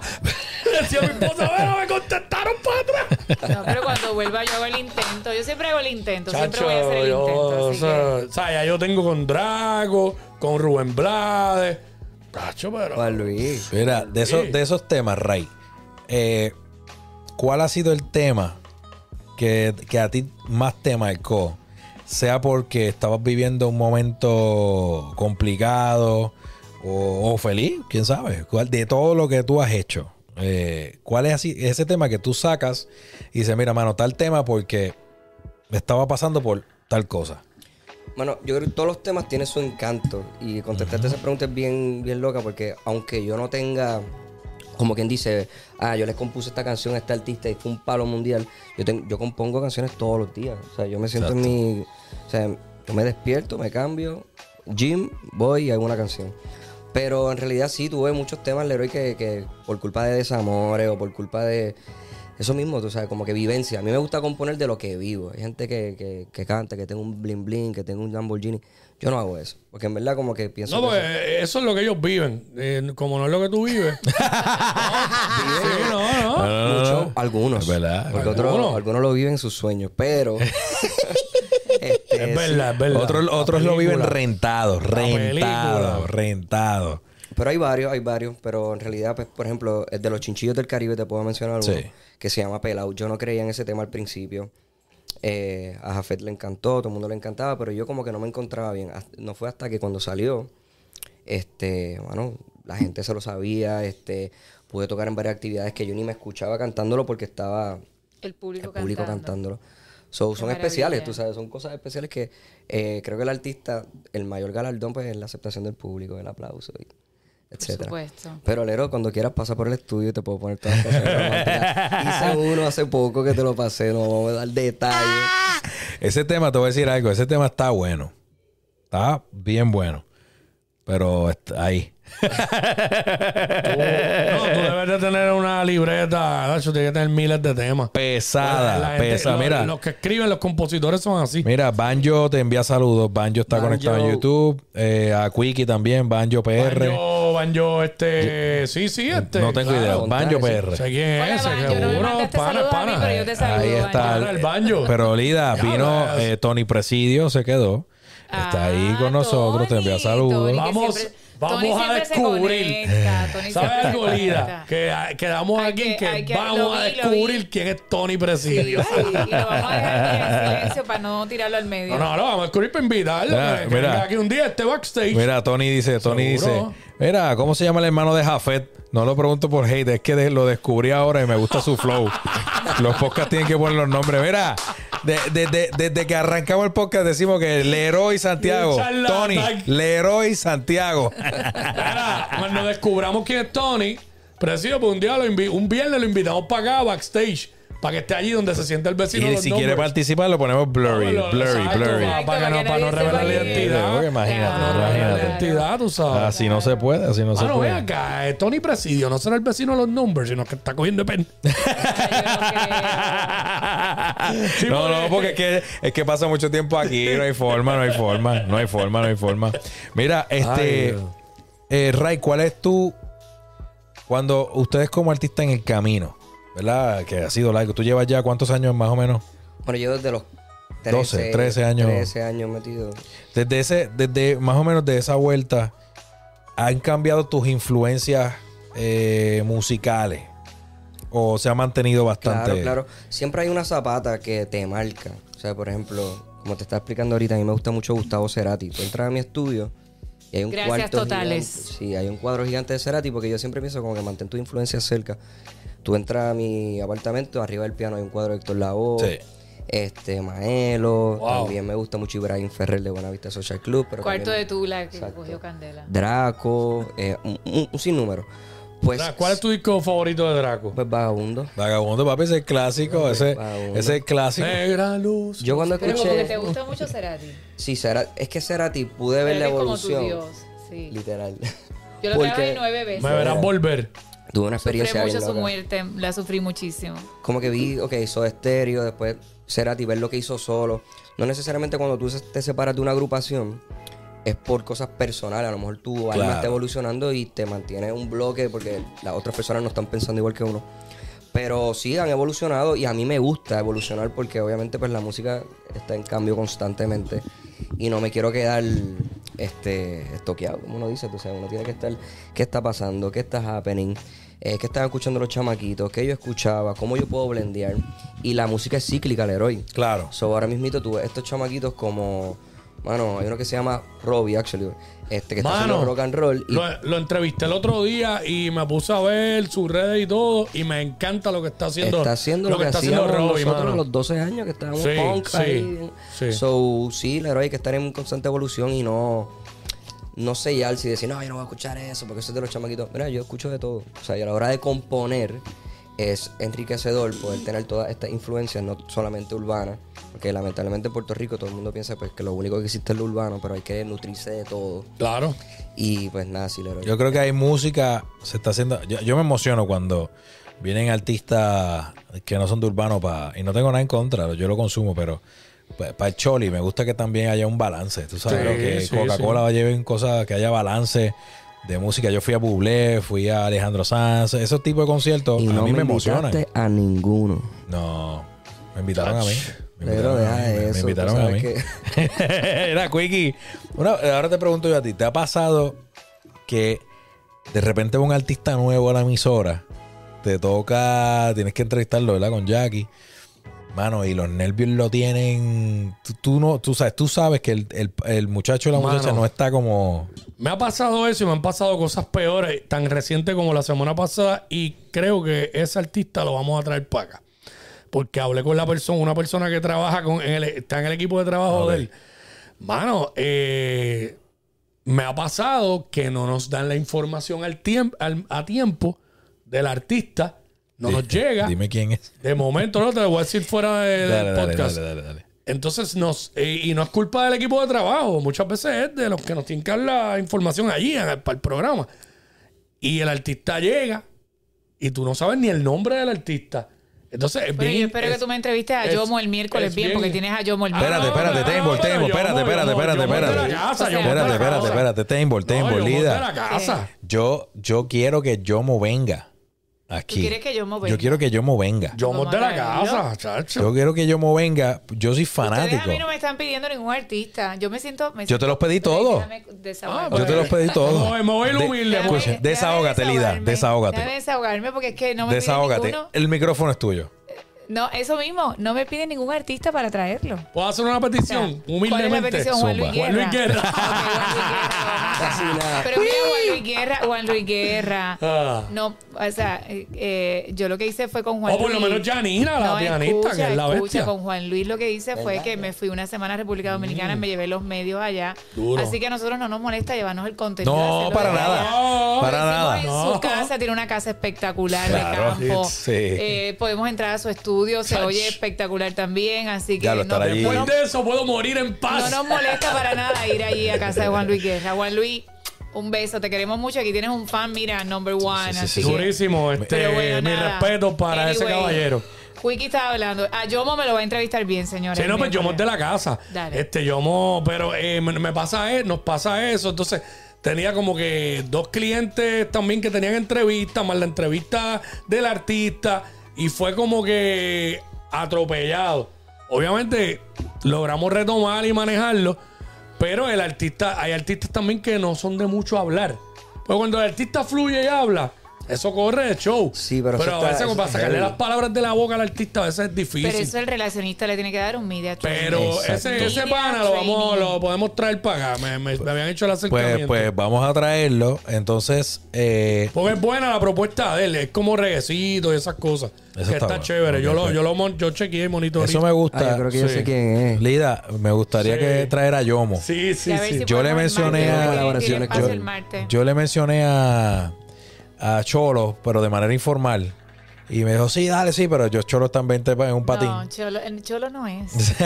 decía mi esposa, "Mira, me contestaron para atrás. No, pero cuando vuelva yo hago el intento. Yo siempre hago el intento. siempre voy a hacer el yo, intento. o sea, que... o sea, ya yo tengo con Drago, con Rubén Blades. Chacho, pero. Juan Luis. Mira, de esos, de esos temas, Ray, eh, ¿cuál ha sido el tema que, que a ti más te marcó? Sea porque estabas viviendo un momento complicado o, o feliz, quién sabe. ¿Cuál, de todo lo que tú has hecho, eh, ¿cuál es así, ese tema que tú sacas y dices, mira, mano, tal tema porque me estaba pasando por tal cosa? Bueno, yo creo que todos los temas tienen su encanto. Y contestarte esa pregunta es bien, bien loca porque aunque yo no tenga, como quien dice, ah, yo les compuse esta canción a este artista y fue un palo mundial, yo, yo compongo canciones todos los días. O sea, yo me siento en mi... O sea, yo me despierto, me cambio, gym, voy y hago una canción. Pero en realidad sí tuve muchos temas, Leroy, que, que por culpa de desamores o por culpa de... Eso mismo, tú sabes, como que vivencia. A mí me gusta componer de lo que vivo. Hay gente que, que, que canta, que tengo un bling bling, que tengo un Lamborghini. Yo no hago eso. Porque en verdad como que pienso... No, que pues eso es lo que ellos viven. Eh, como no es lo que tú vives. sí, no, no. no, mucho- algunos. Es verdad. Porque Algunos. otros, algunos lo viven en sus sueños. Pero... este, Es verdad, es verdad. Otros, otros lo viven rentados, rentados, rentados. Pero hay varios, hay varios, pero en realidad, pues, por ejemplo, el de los chinchillos del Caribe, te puedo mencionar uno, Sí. Que se llama Pelau. Yo no creía en ese tema al principio. Eh, a Jafet le encantó, todo el mundo le encantaba, pero yo como que no me encontraba bien. No fue hasta que cuando salió, este, bueno, la gente se lo sabía, este, pude tocar en varias actividades que yo ni me escuchaba cantándolo porque estaba El público, el público cantando. cantándolo. So, son especiales, tú sabes, son cosas especiales que eh, creo que el artista, el mayor galardón, pues es la aceptación del público, el aplauso, y etcétera. supuesto. Pero Lero, cuando quieras pasa por el estudio y te puedo poner todas las románticas. Hice uno hace poco que te lo pasé, no vamos a dar detalles. Ese tema, te voy a decir algo, ese tema está bueno. Está bien bueno. Pero está ahí. No, tú debes de tener una libreta, tienes que tener miles de temas. Pesada, pesada. los- Mira, Los que escriben, los compositores son así. mira, Banjo te envía saludos. Banjo está Banjo. conectado en YouTube. Eh, a Quickie también, Banjo PR. Banjo, Banjo, este. Sí, sí, este. no tengo claro. idea. Banjo PR. Sé quién es Hola, no seguro. Pana, a mí, pana. pero yo te saludo. Ahí está. El Banjo. Pero Lida, vino eh, Tony Presidio, se quedó. Está ahí Ah, con nosotros, te envía saludos. Tony, Vamos- siempre- vamos Tony a descubrir. conecta, ¿Sabes algo, Lida? Que quedamos Hay aquí que- que, hay que- vamos lo a lo descubrir quién es Tony Presidio. Sí, y lo vamos a dejar en silencio para no tirarlo al medio. No, no, no, vamos a descubrir para invitarlo. Mira, que- que mira. venga aquí un día este backstage. Mira, Tony dice, Tony Seguro. dice, mira, ¿cómo se llama el hermano de Jafet? No lo pregunto por hate, es que lo descubrí ahora y me gusta su flow. los podcasts tienen que poner los nombres. Mira, de- de- de- desde que arrancamos el podcast decimos que Leroy Santiago. Tony, Leroy Santiago. Mira, cuando descubramos quién es Tony, Presidio, pues un día lo invi- un viernes lo invitamos para acá, backstage, para que esté allí donde se siente el vecino. y si quiere numbers. participar lo ponemos blurry, No, lo- blurry, exacto, blurry. Para, para que no, para no revelar la identidad. Imagínate, Para no revelar la identidad, tú sabes. Así no se puede, así no se Ah, no, ven puede. acá, eh, Tony Presidio no será el vecino de los numbers, sino que está cogiendo pen. Sí, no, no, porque es que, es que pasa mucho tiempo aquí, no hay forma, no hay forma, no hay forma, no hay forma. Mira, este, eh, Ray, ¿cuál es tu, cuando ustedes como artista en el camino, ¿verdad? Que ha sido largo, tú llevas ya cuántos años más o menos, Bueno, yo desde los 12, 13 años. 13 años metido. desde ese, desde más o menos de esa vuelta, ¿han cambiado tus influencias eh, musicales? ¿O se ha mantenido bastante? Claro, claro. Siempre hay una zapata que te marca. O sea, por ejemplo, como te estaba explicando ahorita, a mí me gusta mucho Gustavo Cerati. Tú entras a mi estudio y hay un Gracias cuarto totales. gigante. Sí, hay un cuadro gigante de Cerati porque yo siempre pienso como que mantén tu influencia cerca. Tú entras a mi apartamento, arriba del piano hay un cuadro de Héctor Lavoe. Sí. Este, Maelo, Wow. también me gusta mucho Ibrahim Ferrer de Buenavista Social Club. Pero Cuarto de también Tula que Exacto. cogió candela. Draco, eh, un, un- un sinnúmero. Pues, ¿Cuál es tu disco favorito de Draco? pues Vagabundo. Vagabundo, papi, ese es el clásico, ese, Vagabundo. ese es el clásico. Negra luz. Yo cuando Pero como que te escuché... gusta mucho Cerati. Sí, Cerati, es que Cerati pude ver Pero la es como tu evolución. Dios. Sí. Literal. Yo lo Porque trabajé nueve veces. Me verás volver. Tuve una Sufrí experiencia mucho bien su muerte, la sufrí muchísimo. Como que vi, ok, hizo estéreo, después Cerati, ver lo que hizo solo. No necesariamente cuando tú te separas de una agrupación es por cosas personales. A lo mejor tu alma Claro. está evolucionando y te mantiene un bloque porque las otras personas no están pensando igual que uno. Pero sí, han evolucionado y a mí me gusta evolucionar porque obviamente pues la música está en cambio constantemente y no me quiero quedar este estoqueado, como uno dice, sabes, uno tiene que estar, ¿qué está pasando? ¿Qué está happening? Eh, ¿Qué están escuchando los chamaquitos? ¿Qué yo escuchaba? ¿Cómo yo puedo blendear? Y la música es cíclica, Leroy. Claro. So, ahora mismito tú ves estos chamaquitos como, mano, hay uno que se llama Robbie, actually, este que está haciendo rock and roll y lo, lo entrevisté el otro día y me puse a ver sus redes y todo y me encanta lo que está haciendo. está haciendo lo, que, está haciendo Robbie, nosotros mano. a los 12 años que estábamos Sí, punk sí, ahí. sí. So, sí, Leroy, hay que estar en constante evolución y no no sellarse y decir, no, yo no voy a escuchar eso porque eso es de los chamaquitos. Mira, yo escucho de todo. O sea, y a la hora de componer es enriquecedor poder tener todas estas influencias, no solamente urbanas, porque lamentablemente en Puerto Rico todo el mundo piensa pues que lo único que existe es lo urbano, pero hay que nutrirse de todo. Claro. Y pues nada, sí, Leroy. Yo creo que hay música, se está haciendo. Yo, yo me emociono cuando vienen artistas que no son de urbano pa, y no tengo nada en contra, yo lo consumo, pero para el choli me gusta que también haya un balance. Tú sabes, Sí, lo que sí, Coca-Cola lleven cosas que haya balance de música. Yo fui a Bublé, fui a Alejandro Sanz, esos tipos de conciertos y a no mí me, emocionan. a ninguno. No, me invitaron a mí. Me Pero invitaron a deja mí, me- eso, Me invitaron a mí. Era Quickie. Ahora te pregunto yo a ti, ¿te ha pasado que de repente un artista nuevo a la emisora? Te toca, tienes que entrevistarlo, ¿verdad? Con Jackie. Mano, y los nervios lo tienen. Tú, tú no, tú sabes, tú sabes que el, el- el muchacho o la Mano. muchacha no está como. Me ha pasado eso y me han pasado cosas peores, tan reciente como la semana pasada, y creo que ese artista lo vamos a traer para acá. porque hablé con la persona, una persona que trabaja con, en el- está en el equipo de trabajo de él. Mano, eh, me ha pasado que no nos dan la información al a tiempo del artista. No nos llega. Dime quién es. De momento no te lo voy a decir fuera de- del Dale, podcast. dale, dale, dale. Entonces, nos, eh, y no es culpa del equipo de trabajo, muchas veces es de los que nos tienen que dar la información allí en el- para el programa. Y el artista llega y tú no sabes ni el nombre del artista. Entonces, es Pero bien- yo espero es- que tú me entrevistes a Yomo el miércoles es bien, bien- porque tienes a Yomo el Espérate, miércoles. espérate, no, Tembol, Tembol, espérate, espérate, espérate, espérate. Espérate, espérate, casa. espérate. Tembol, Tembol. Yo, yo quiero que Yomo venga aquí. ¿Tú quieres que Yomo venga? Yo quiero que Yomo venga. Yo mo de la casa, chacho. Yo quiero que Yomo venga. Yo soy Ustedes fanático. a mí no me están pidiendo ningún artista. Yo me siento... me Yo te los pedí todos. Ah, pues, Yo te los pedí todos. Me voy- me voy a De- humilde, pues. Escucha, déjame desahógate, Lida, desahógate. Déjame desahogarme porque es que no me Desahógate. El micrófono es tuyo. No, eso mismo. No me piden ningún artista para traerlo. ¿Puedo hacer una O sea, petición? ¿Cuál Humildemente. es la petición? Juan Luis. Guerra. Juan Luis Guerra. Luis. Pero mira, Juan Luis Guerra, Juan Luis Guerra. No, o sea, eh, yo lo que hice fue con Juan O por lo Luis. menos Janina, la pianista, escucha, que es la escucha, bestia. Con Juan Luis lo que hice fue ¿Verdad? que me fui una semana a República Dominicana, me llevé los medios allá. Duro. Así que a nosotros no nos molesta llevarnos el contenido. No, para nada. No, Para nada. En No. su casa, tiene una casa espectacular Claro, de campo. sí. Eh, podemos entrar a su estudio, se oye espectacular también. Así que Ya lo no, Después de eso puedo morir en paz. no nos molesta para nada ir allí a casa de Juan Luis Guerra. Juan Luis, un beso, te queremos mucho. Aquí tienes un fan, mira, number one. Sí, sí, así sí. que- Durísimo. Este, bueno, mi respeto para ese caballero. Wiki estaba hablando. A Yomo me lo va a entrevistar bien, señores. Sí, no, pues Yomo es de la casa. Dale. Este, Yomo, pero eh, me, me pasa eso, nos pasa eso. Entonces, tenía como que dos clientes también que tenían entrevistas, más la entrevista del artista. Y fue como que atropellado. Obviamente, logramos retomar y manejarlo. Pero el artista, hay artistas también que no son de mucho hablar. Pero cuando el artista fluye y habla, eso corre de show. Sí, pero eso a está- veces eso para sacarle heavy. las palabras de la boca al artista, a veces es difícil. Pero eso el relacionista le tiene que dar un media training. Pero Exacto. ese, ese Media pana lo, vamos, training. lo podemos traer para acá. Me, me- me habían hecho el Pues, acercamiento. pues vamos a traerlo. Entonces, eh, Porque es buena la propuesta de él. Es como reguecito y esas cosas. Eso que está está, bueno. chévere. Yo, Ok, lo, pues. yo lo mon- yo chequeé y monitoreé. eso me gusta. Ah, yo creo que yo Sí. sé quién es. Lida, me gustaría Sí. que traer a Yomo. Sí, sí, sí. si Yo le mencioné a-. Yo le mencioné a, a Cholo, pero de manera informal. Y me dijo, sí, dale, sí, pero yo Cholo también te en un patín. No, Cholo, el Cholo no es.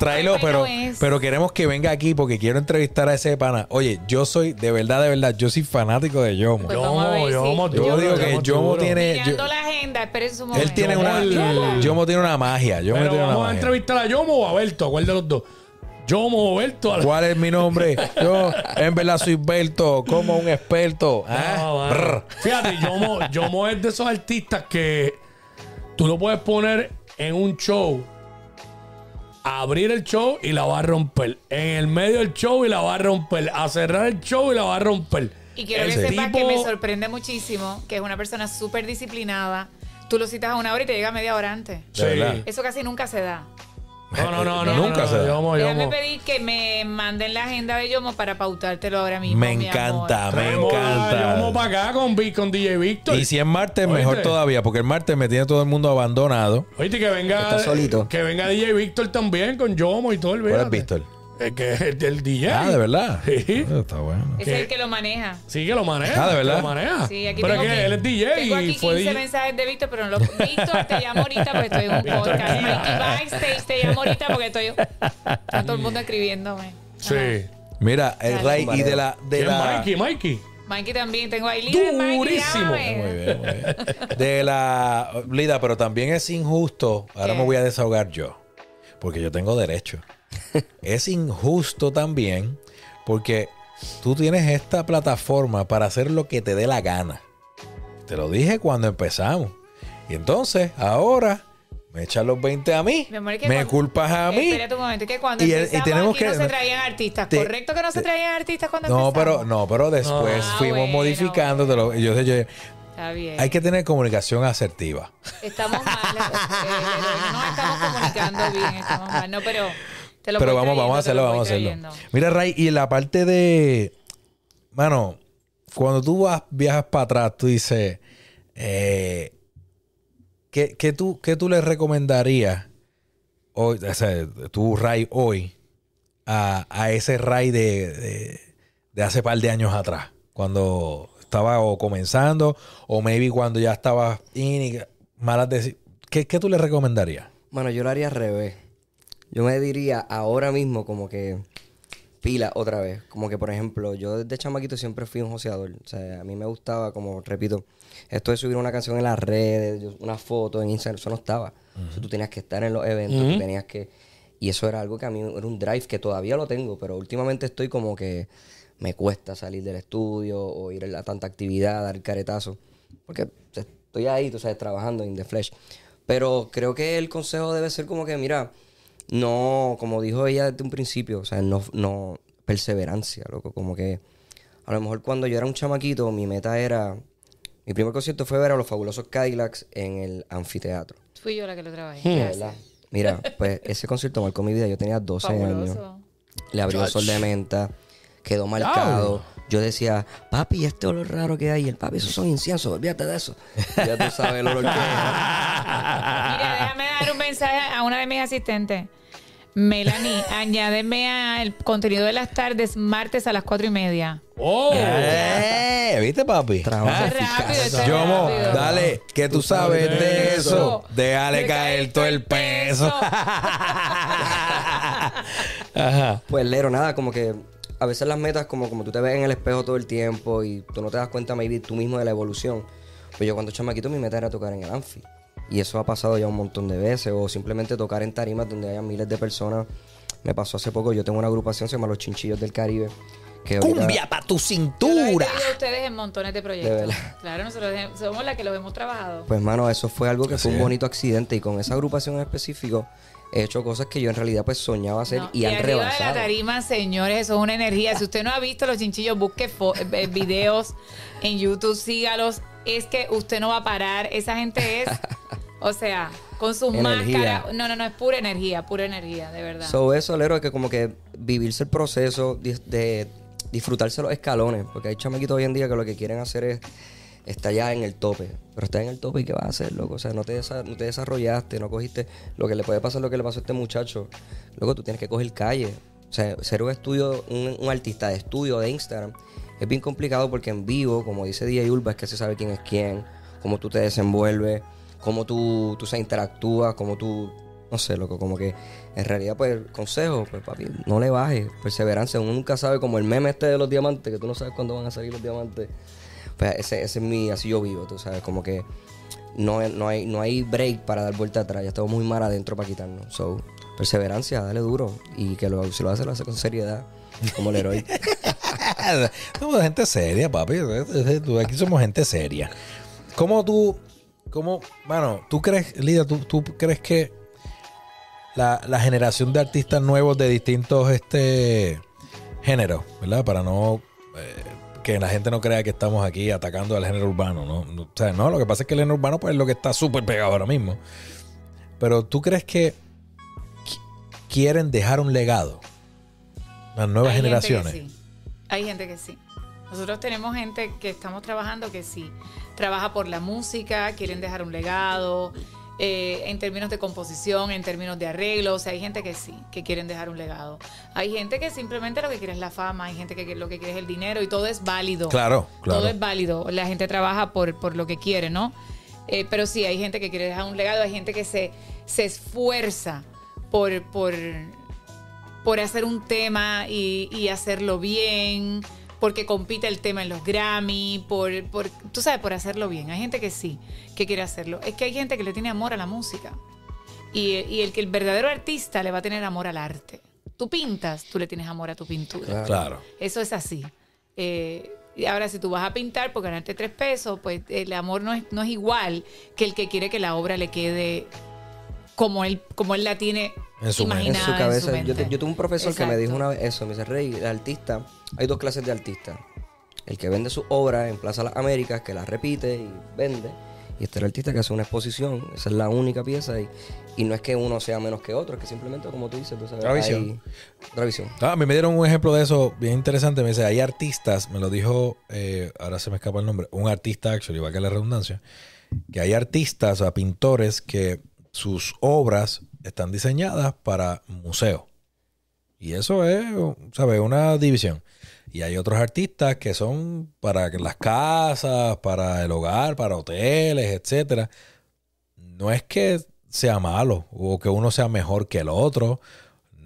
Tráelo, pero, es. pero queremos que venga aquí porque quiero entrevistar a ese pana. Oye, yo soy, de verdad, de verdad, yo soy fanático de Yomo. Pues Yomo, Yo digo que Yomo tiene. Yo- la agenda, esperen su momento. él tiene Yomo una. Yomo tiene una magia. Yomo Pero tiene una vamos a entrevistar a Yomo o a Berto. ¿Cuál de los dos? Yomo o Berto. A la- ¿Cuál es mi nombre? Yo, en verdad, soy Berto, como un experto. ¿ah? No, mano. Brr. Fíjate, Yomo, Yomo es de esos artistas que tú lo puedes poner en un show, abrir el show y la va a romper. En el medio del show y la va a romper. A cerrar el show y la va a romper. Y quiero El que sepas tipo- que me sorprende muchísimo que es una persona súper disciplinada. Tú lo citas a una hora y te llega media hora antes. Sí. Eso casi nunca se da. No, no, no, no. Nunca no, se da. Yomo, Déjame Yomo. pedir que me manden la agenda de Yomo para pautártelo ahora mismo. Me mi encanta, amor. me Traemos encanta. Yomo para acá con, con DJ Víctor. Y si es martes, ¿Oíste? mejor todavía, porque el martes me tiene todo el mundo abandonado. Oíste, que venga. Está solito. Que venga DJ Víctor también con Yomo y todo el ¿Cuál es. Víctor? El que es el, el DJ. Ah, de verdad. Sí. Ah, Está bueno. Es el que lo maneja. Sí, que lo maneja. Ah, ¿de verdad? Lo maneja. Sí, aquí Pero es tengo que él es DJ Tengo aquí y fue 15 DJ. mensajes de Víctor, pero no lo. Víctor, te llamo ahorita porque estoy en un podcast. Mikey Backstage, te llamo ahorita porque estoy. Está todo el mundo escribiéndome. Sí. Mira, el Dale. Ray, y de la. De Mikey, Mikey. Mikey también, tengo ahí. Mikey, Durísimo. llámame. Muy bien, muy bien. De la. Lida, pero también es injusto. Ahora ¿Qué? me voy a desahogar yo. Porque yo tengo derecho. Es injusto también. Porque tú tienes esta plataforma para hacer lo que te dé la gana. Te lo dije cuando empezamos. Y entonces, ahora. Me echan los 20 a mí. Amor, me cuando- culpas a mí. Espérate un momento, que cuando Y- tenemos aquí no que- se traían artistas. te- ¿Correcto que no se traían artistas cuando No, pero, empezamos? no, pero después Ah, fuimos bueno, modificando. te lo- yo, yo- Está bien. hay que tener comunicación asertiva. Estamos mal. eh, no estamos comunicando bien, estamos mal. No, pero te lo Pero voy vamos, vamos a hacerlo, lo vamos a hacerlo. Mira, Ray, y la parte de. Mano, cuando tú vas, viajas para atrás, tú dices. eh, ¿qué, qué tú, ¿qué tú le recomendarías hoy, o sea, tu Ray hoy a, a ese Ray de, de, de hace par de años atrás? Cuando estaba o comenzando o maybe cuando ya estaba in y malas deci- ¿Qué, ¿Qué tú le recomendarías? Bueno, yo lo haría al revés. Yo me diría ahora mismo como que pila otra vez. Como que, por ejemplo, yo desde chamaquito siempre fui un joseador. O sea, a mí me gustaba, como repito, esto de subir una canción en las redes, una foto en Instagram, eso no estaba. O sea, tú tenías que estar en los eventos, tú tenías que... Y eso era algo que a mí era un drive que todavía lo tengo, pero últimamente estoy como que me cuesta salir del estudio o ir a tanta actividad, dar caretazo. Porque estoy ahí, tú sabes, trabajando en The Flesh. Pero creo que el consejo debe ser como que, mira, no, como dijo ella desde un principio, o sea, no, no perseverancia, loco. Como que a lo mejor cuando yo era un chamaquito, mi meta era. Mi primer concierto fue ver a los fabulosos Cadillacs en el anfiteatro. Fui yo la que lo trabajé. Verdad. Mira, pues ese concierto marcó mi vida. Yo tenía 12 años. Fabuloso. Le abrió el sol de menta. Quedó marcado. Yo decía, papi, este olor raro que hay. Y el papi, esos son inciensos. Olvídate de eso. Ya tú sabes el olor que era. Mira, déjame dar un mensaje a una de mis asistentes. Melanie, añádeme al contenido de las tardes martes a las cuatro y media. ¡Oh! Eh, ¿Viste, papi? Trabajo es rápido, Yomo, rápido. dale, que tú sabes de eso. Déjale De caer todo el peso. Ajá. Pues Lero, nada, como que a veces las metas, como, como tú te ves en el espejo todo el tiempo y tú no te das cuenta, maybe tú mismo de la evolución. Pues yo cuando chamaquito mi meta era tocar en el Anfi. Y eso ha pasado ya un montón de veces. O simplemente tocar en tarimas donde haya miles de personas. Me pasó hace poco, yo tengo una agrupación, se llama Los Chinchillos del Caribe. Que Cumbia para tu Yo lo he cintura. a ustedes en montones de proyectos. verdad. claro, nosotros somos las que los hemos trabajado. Pues mano, eso fue algo que Así fue un bonito accidente. Y con esa agrupación en específico he hecho cosas que yo en realidad pues soñaba hacer No, y, han arriba de la rebasado. tarima, señores, eso es una energía. Si usted no ha visto los chinchillos, busque eh, videos en YouTube, sígalos. Es que usted no va a parar. Esa gente es, o sea, con sus Energía. máscaras. No, no, no, es pura energía, pura energía, de verdad. So, eso, Lero, es que como que vivirse el proceso, di- de, disfrutarse los escalones, porque hay chamaquitos hoy en día que lo que quieren hacer es estar ya en el tope, pero está en el tope y ¿qué vas a hacer, loco? O sea, no te, no te desarrollaste, no cogiste lo que le puede pasar lo que le pasó a este muchacho. Luego tú tienes que coger calle. O sea, ser un estudio, un, un artista de estudio de Instagram es bien complicado porque en vivo, como dice DJ Urba, es que se sabe quién es quién, cómo tú te desenvuelves, cómo tú, tú se interactúas, cómo tú no sé, loco, como que en realidad, pues, consejo, pues, papi, no le bajes, perseverancia. Uno nunca sabe, como el meme este de los diamantes, que tú no sabes cuándo van a salir los diamantes. Pues ese, ese es mi, así yo vivo, tú sabes, como que no, no, hay, no hay break para dar vuelta atrás, ya estamos muy mal adentro para quitarnos. So, perseverancia, dale duro. Y que lo, si lo hace, lo hace con seriedad, como el héroe. Somos gente seria, papi. Aquí somos gente seria. ¿Cómo tú, cómo, bueno, tú crees, Lidia, tú, tú crees que la, la generación de artistas nuevos de distintos este géneros, ¿verdad? Para no eh, que la gente no crea que estamos aquí atacando al género urbano, ¿no? O sea, no, lo que pasa es que el género urbano pues es lo que está súper pegado ahora mismo. Pero tú crees que qui- quieren dejar un legado las nuevas Hay generaciones. sí. Hay gente que sí. Nosotros tenemos gente que estamos trabajando que sí. Trabaja por la música, quieren dejar un legado, eh, en términos de composición, en términos de arreglo. O sea, hay gente que sí, que quieren dejar un legado. Hay gente que simplemente lo que quiere es la fama, hay gente que lo que quiere es el dinero y todo es válido. Claro, claro. Todo es válido. La gente trabaja por, por lo que quiere, ¿no? Eh, pero sí, hay gente que quiere dejar un legado, hay gente que se, se esfuerza por, por, por hacer un tema y, y hacerlo bien, porque compite el tema en los Grammy, por, por, tú sabes, por hacerlo bien. Hay gente que sí, que quiere hacerlo. Es que hay gente que le tiene amor a la música. Y, y el que el verdadero artista le va a tener amor al arte. Tú pintas, tú le tienes amor a tu pintura. Claro. Eso es así. Eh, y ahora, si tú vas a pintar por ganarte tres pesos, pues el amor no es, no es igual que el que quiere que la obra le quede como él, como él la tiene En su mente. en imaginada su cabeza. mente. yo, tuve un profesor que me dijo una vez eso, me dice, Rey, el artista, hay dos clases de artistas. El que vende sus obras en Plaza Las Américas, que las repite y vende, Y este es el artista que hace una exposición, esa es la única pieza. Y, y no es que uno sea menos que otro, es que simplemente, como tú dices, tú sabes, Otra visión. hay- otra visión. Ah, a mí me dieron un ejemplo de eso bien interesante. Me dice, hay artistas, me lo dijo, eh, ahora se me escapa el nombre, un artista, actually, va que la redundancia, que hay artistas, o sea, pintores que sus obras están diseñadas para museos. Y eso es, ¿sabes? Una división. Y hay otros artistas que son para las casas, para el hogar, para hoteles, etcétera. No es que sea malo o que uno sea mejor que el otro.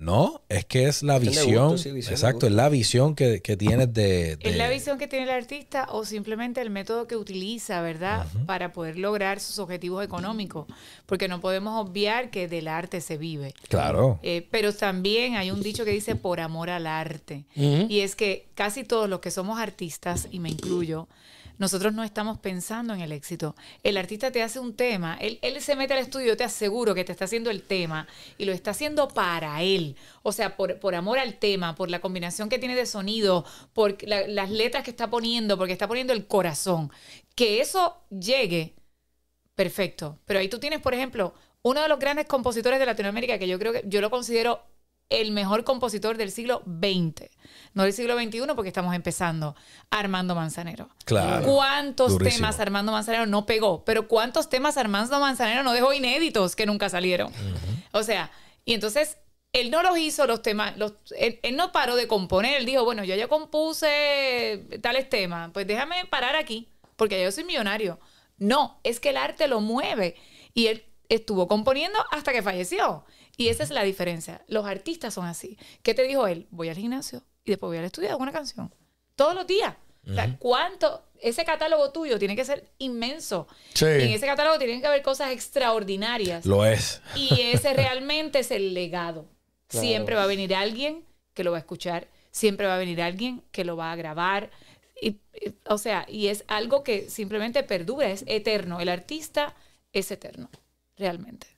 No, es que es la visión. gusto, sí, visión de exacto, es la visión que, que tienes de, de- Es la visión que tiene el artista o simplemente el método que utiliza, ¿verdad? Para poder lograr sus objetivos económicos. Porque no podemos obviar que del arte se vive. Claro. Eh, pero también hay un dicho que dice por amor al arte. Y es que casi todos los que somos artistas, y me incluyo, nosotros no estamos pensando en el éxito. El artista te hace un tema, él, se mete al estudio, te aseguro que te está haciendo el tema y lo está haciendo para él. O sea, por, por amor al tema, por la combinación que tiene de sonido, por la- las letras que está poniendo, porque está poniendo el corazón. Que eso llegue Perfecto. Pero ahí tú tienes, por ejemplo, uno de los grandes compositores de Latinoamérica que yo creo que yo lo considero el mejor compositor del siglo XX. No del siglo XXI porque estamos empezando. Armando Manzanero. Claro. ¿Cuántos Durísimo. temas Armando Manzanero no pegó? Pero ¿cuántos temas Armando Manzanero no dejó inéditos que nunca salieron? O sea, y entonces él no los hizo los temas, los, él, él no paró de componer, él dijo, bueno, yo ya compuse tales temas, pues déjame parar aquí, porque yo soy millonario. No, es que el arte lo mueve y él estuvo componiendo hasta que falleció. Y esa es la diferencia. Los artistas son así. ¿Qué te dijo él? Voy al gimnasio y después voy al estudio hago una canción. Todos los días. O sea, ¿cuánto? Ese catálogo tuyo tiene que ser inmenso. Sí. Y en ese catálogo tienen que haber cosas extraordinarias. Lo es. Y ese realmente es el legado. Claro. Siempre va a venir alguien que lo va a escuchar, siempre va a venir alguien que lo va a grabar. Y, y- o sea, y es algo que simplemente perdura, es eterno. El artista es eterno, realmente.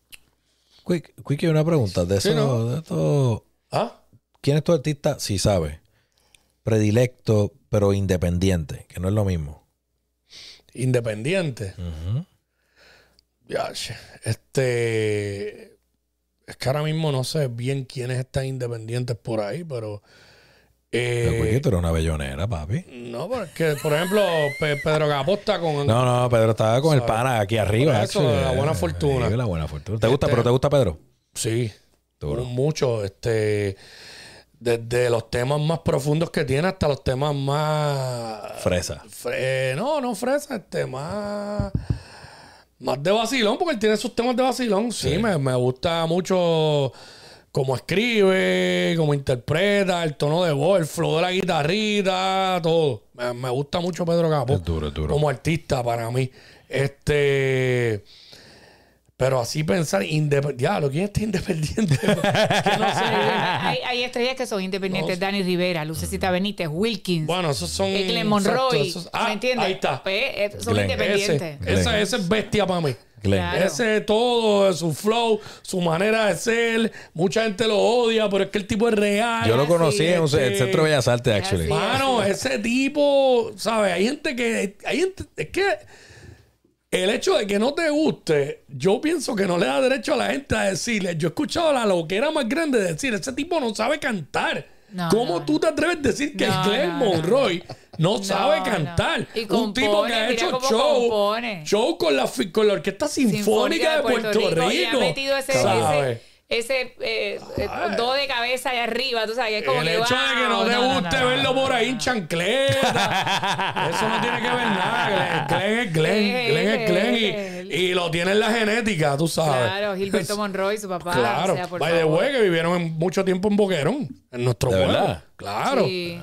Quick, Quick, una pregunta. De Sí, eso, ¿no? de esto, ¿Ah? ¿Quién es tu artista? Sí sabe. Predilecto, pero independiente, que no es lo mismo. Independiente. Ya, che. Este. Es que ahora mismo no sé bien quiénes están independientes por ahí, pero. Pero, Eh, eres una bellonera, papi. no, porque, por ejemplo, Pe- Pedro Capó está con. No, no, Pedro estaba con el pana aquí arriba. Eso, la buena fortuna. Sí, la buena fortuna. ¿Te gusta, Este- pero te gusta Pedro? Sí. Duro. Mucho. Este. Desde los temas más profundos que tiene hasta los temas más. Fresa. Fre- no, no fresa, este, más. Más de vacilón, porque él tiene sus temas de vacilón. Sí, Me, me gusta mucho cómo escribe, cómo interpreta, el tono de voz, el flow de la guitarrita, todo. Me, me gusta mucho Pedro Capó. Es duro, es duro. Como artista para mí. Este. Pero así pensar independiente. Diablo, ¿quién está independiente? que no sé. hay, hay estrellas que son independientes. Dani Rivera, Lucecita Benítez, Wilkins, Bueno, esos son. Glenn exacto, Monroy. esos- ah, ¿Me entiendes? Ahí está. Pues, eh, son Glenn. independientes. Ese, ese, ese es bestia para mí. Glenn. Claro. Ese todo, su flow, su manera de ser. Mucha gente lo odia, pero es que el tipo es real. Yo lo conocí en un este- el Centro de Bellas Artes, actually. Así Mano, ese tipo, ¿sabes? Hay gente que. Hay gente, es que el hecho de que no te guste, yo pienso que no le da derecho a la gente a decirle. Yo he escuchado la loquera más grande de decir: ese tipo no sabe cantar. No, ¿Cómo no, tú te atreves a decir que No, Glenn no, no. Sabe no. cantar? Un tipo que ha hecho show, compone. show con la, fi- con la Orquesta Sinfónica, de Puerto, Rico. Y ha metido ese, ¿sabes? ese, ese eh, eh, do de cabeza allá arriba, tú sabes, es como el que, hecho de que no te no, guste no, no. verlo por ahí en chancleta, eso no tiene que ver nada. Glenn, Glenn es Glenn, Glenn es Glenn y, y lo tiene en la genética, tú sabes. Claro, Gilberto Monroy, su papá. Claro, o sea, por by the favor. way, que vivieron en- mucho tiempo en Boquerón, en nuestro ¿De pueblo. Claro. Sí.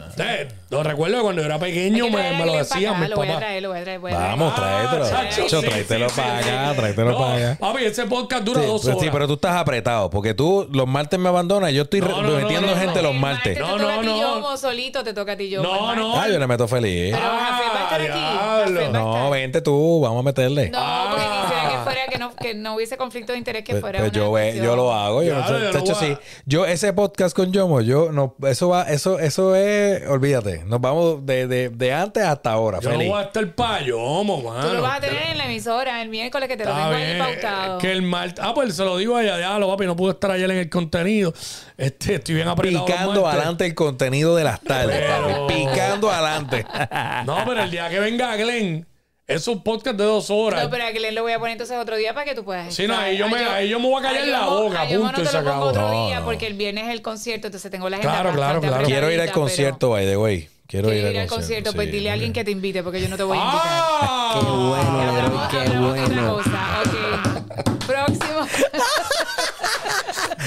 Lo recuerdo cuando yo era pequeño que me, me lo decían mis Lo voy a papás. traer, lo voy a traer, voy a traer. Vamos, tráetelo. Ah, chacho, sí, tráetelo sí, para acá, tráetelo No, para acá. Papi, ese podcast dura Sí, dos pues horas. sí, pero tú estás apretado porque tú los martes me abandonas y yo estoy No, re- no, metiendo no, no. gente los martes. martes No, te toca no, a ti, no. Yomo, solito te toca a ti, yo. No, no. Ah, yo le meto feliz. Pero va a estar aquí. No, vente tú, vamos a meterle. No, porque dice que fuera, que no, que no hubiese conflicto de interés, que Pues, fuera pues una yo, yo lo hago. Yo, Claro, de yo lo hecho, voy a- sí. Yo, ese podcast con Yomo, yo no, eso va, eso, eso es, olvídate. Nos vamos de, de, de antes hasta ahora, Yo no feliz. voy a estar payomo, mano. Tú lo vas a tener en la emisora el miércoles que te lo tengo ahí pautado. Que el mal... Ah, pues se lo digo a ella, ya lo papi, no pude estar ayer en el contenido. Este, estoy bien apretado. Picando martes. adelante el contenido de las tardes, Pero- papi. Picando adelante. No, pero el día que venga Glenn, es un podcast de dos horas. No, pero a Glenn lo voy a poner entonces otro día para que tú puedas. Sí, no, ahí yo A me- ahí yo me voy a callar a la boca, a Yomo punto, y no se te lo pongo acabó. otro No, día no. porque el viernes es el concierto, entonces tengo la agenda Claro, claro, claro. Quiero ir al concierto, by the way. Quiero Quiero ir al concierto. Pues sí, dile a alguien que te invite porque yo no te voy a invitar. ¡Ah! Qué bueno, qué de otra bueno. cosa. Ok. Próximo.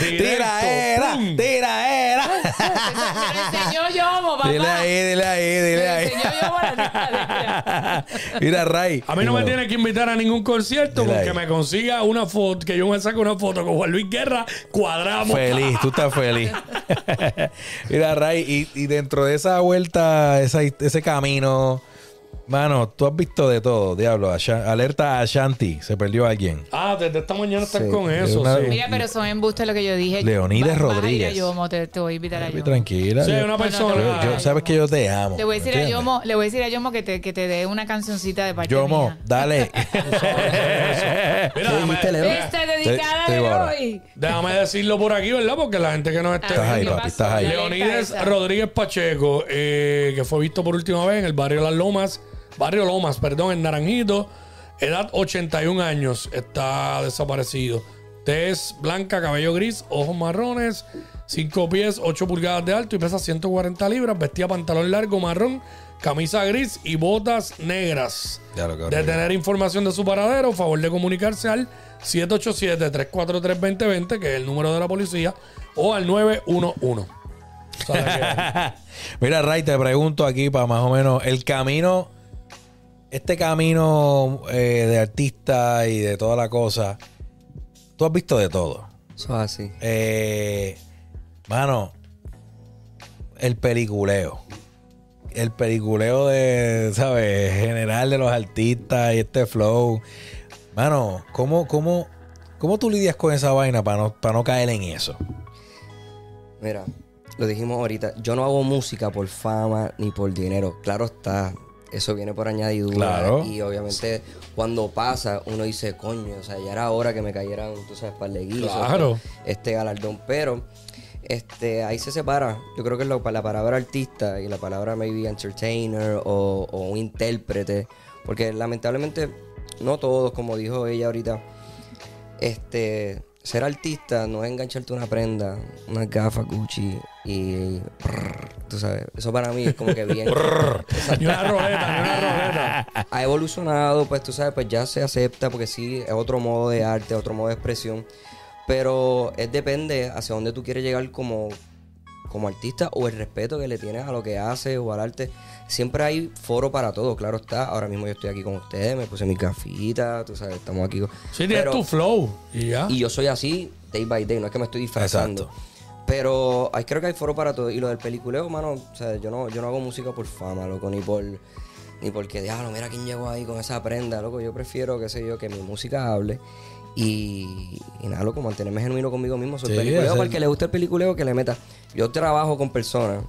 Tira era, tira era. Enseñó Yomo, papá. Dile ahí, dile ahí, dile ahí. Mira, Ray. A mí no me tiene que invitar a ningún concierto Dile porque ahí. me consiga una foto, que yo me saque una foto con Juan Luis Guerra, cuadramos. Feliz, tú estás feliz. Mira, Ray, y, y dentro de esa vuelta, esa- ese camino, mano, tú has visto de todo, diablo. Alerta a Shanti, se perdió alguien. Ah, desde esta mañana estás Sí. con eso, Una- sí. Mira, pero son embustes lo que yo dije. Leonides Va- vas a ir a Rodríguez. Yomo, te, te voy a invitar a Yomo. Tranquila. Sí, yo- una persona. no, yo- sabes que yo te amo. Le voy a decir a. Yomo, le voy a decir a Yomo que te, que te dé una cancioncita de parte Yomo, mía. dale. Mira. Esta dedicada Te- de hoy. déjame decirlo por aquí, ¿verdad? Porque la gente que nos esté Estás ahí, papi, estás ahí. Esa. Rodríguez Pacheco, eh, que fue visto por última vez en el barrio Las Lomas, barrio Lomas, perdón, en Naranjito, edad 81 años, está desaparecido. Tez blanca, cabello gris, ojos marrones, 5 pies, 8 pulgadas de alto y pesa 140 libras, vestía pantalón largo marrón, camisa gris y botas negras. Ya lo De tener información de su paradero, favor de comunicarse al 787-343-2020, que es el número de la policía, o al 911. O sea, Mira, Ray, te pregunto aquí para más o menos el camino, este camino eh, de artista y de toda la cosa, tú has visto de todo. Eso es así. Eh, mano, el peliculeo. El peliculeo de, ¿sabes? General de los artistas y este flow. Mano, ¿cómo, cómo, cómo tú lidias con esa vaina para no, para no caer en eso? Mira, lo dijimos ahorita, yo no hago música por fama ni por dinero. Claro está, eso viene por añadidura. Claro. Y obviamente cuando pasa, uno dice, coño, o sea, ya era hora que me cayeran, tú sabes, par de guisos, Claro. este, este galardón. Pero este, ahí se separa. Yo creo que lo- la palabra artista y la palabra maybe entertainer o, o un intérprete. Porque lamentablemente no todos, como dijo ella ahorita, este ser artista no es engancharte una prenda, unas gafas Gucci y brrr, tú sabes, eso para mí es como que bien ni una roleta, ni una roleta. ha evolucionado, pues tú sabes, pues ya se acepta porque sí es otro modo de arte, otro modo de expresión, pero es depende hacia dónde tú quieres llegar como como artista o el respeto que le tienes a lo que haces o al arte. Siempre hay foro para todo, claro está. Ahora mismo yo estoy aquí con ustedes, me puse mis gafitas, tú sabes, estamos aquí. con- Sí, Pero- tu flow. Y ya. y yo soy así day by day, no es que me estoy disfrazando. Exacto. Pero creo que hay foro para todo. Y lo del peliculeo, mano, o sea, yo no, yo no hago música por fama, loco, ni por ni porque, diablo, mira quién llegó ahí con esa prenda, loco. Yo prefiero, qué sé yo, que mi música hable. Y, y nada, loco, mantenerme genuino conmigo mismo. Soy Sí, peliculeo, para el que le guste el peliculeo, que le meta. Yo trabajo con personas,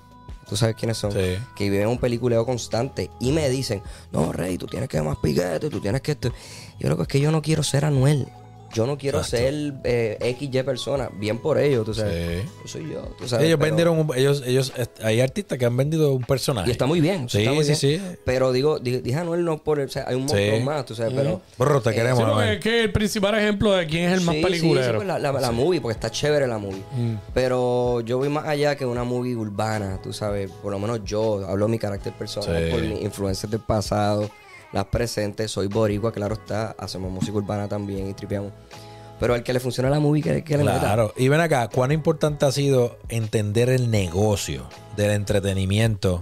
tú sabes quiénes son, Sí. que viven un peliculeo constante y me dicen, no, Rey, tú tienes que más piquete, tú tienes que esto. Yo loco, es que yo no quiero ser Anuel. Yo no quiero Exacto. ser eh, XY persona. Bien por ellos, tú sabes. Sí. Yo soy yo, tú sabes. ellos pero- vendieron, un- ellos, ellos, hay artistas que han vendido un personaje. Y está muy bien. Sí, está muy sí, bien. sí. Pero digo, di- dije Anuel no por... O sea, hay un Sí. montón más, tú sabes, pero... Burro, te Eh, queremos, Sí, Anuel. es que el principal ejemplo de quién es el más peliculero. sí, pues la, la- la movie, porque está chévere la movie. Pero yo voy más allá que una movie urbana, tú sabes. Por lo menos yo hablo de mi carácter personal Sí. por mis influencias del pasado, las presentes. Soy boricua, claro está. Hacemos música urbana también y tripeamos. Pero al que le funciona la movie, que, que le meta. Claro. Y ven acá, ¿cuán importante ha sido entender el negocio del entretenimiento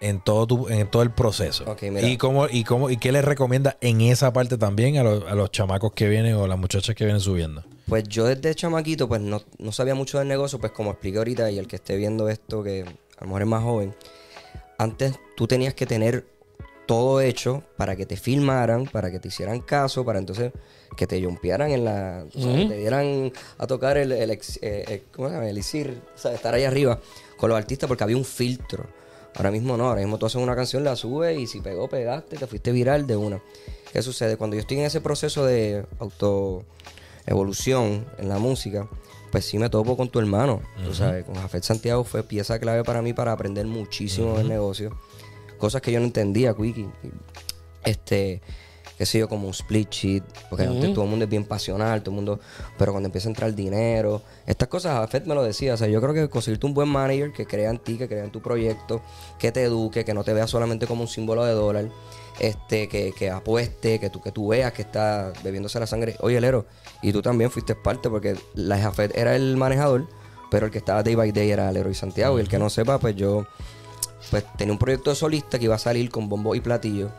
en todo tu, en todo el proceso? Ok, mira. y cómo, y cómo, y qué les recomienda en esa parte también a, los- a los chamacos que vienen o las muchachas que vienen subiendo. Pues yo desde chamaquito, pues no, no sabía mucho del negocio, pues como expliqué ahorita, y el que esté viendo esto, que a lo mejor es más joven, antes tú tenías que tener todo hecho para que te filmaran, para que te hicieran caso, para entonces que te jumpearan en la. o sea, que te dieran a tocar el, el, ex- eh, eh, ¿cómo se llama? El elixir, o sea, estar ahí arriba con los artistas porque había un filtro. Ahora mismo no, ahora mismo tú haces una canción, la subes y si pegó, pegaste, te fuiste viral de una. ¿Qué sucede? Cuando yo estoy en ese proceso de auto evolución en la música, pues sí me topo con tu hermano. Tú sabes, con Jafet Santiago fue pieza clave para mí para aprender muchísimo del negocio. Cosas que yo no entendía, Quickie. Este, qué sé yo, como un split sheet, porque todo el mundo es bien pasional, todo el mundo, pero cuando empieza a entrar dinero, estas cosas, Jafet me lo decía, o sea, yo creo que conseguirte un buen manager que crea en ti, que crea en tu proyecto, que te eduque, que no te vea solamente como un símbolo de dólar, este, que, que apueste, que tú, que tú veas que está bebiéndose la sangre. Oye, Lero, y tú también fuiste parte, porque la Jafet era el manejador, pero el que estaba day by day era Leroy Santiago, y el que no sepa, pues yo pues tenía un proyecto de solista que iba a salir con bombo y platillo.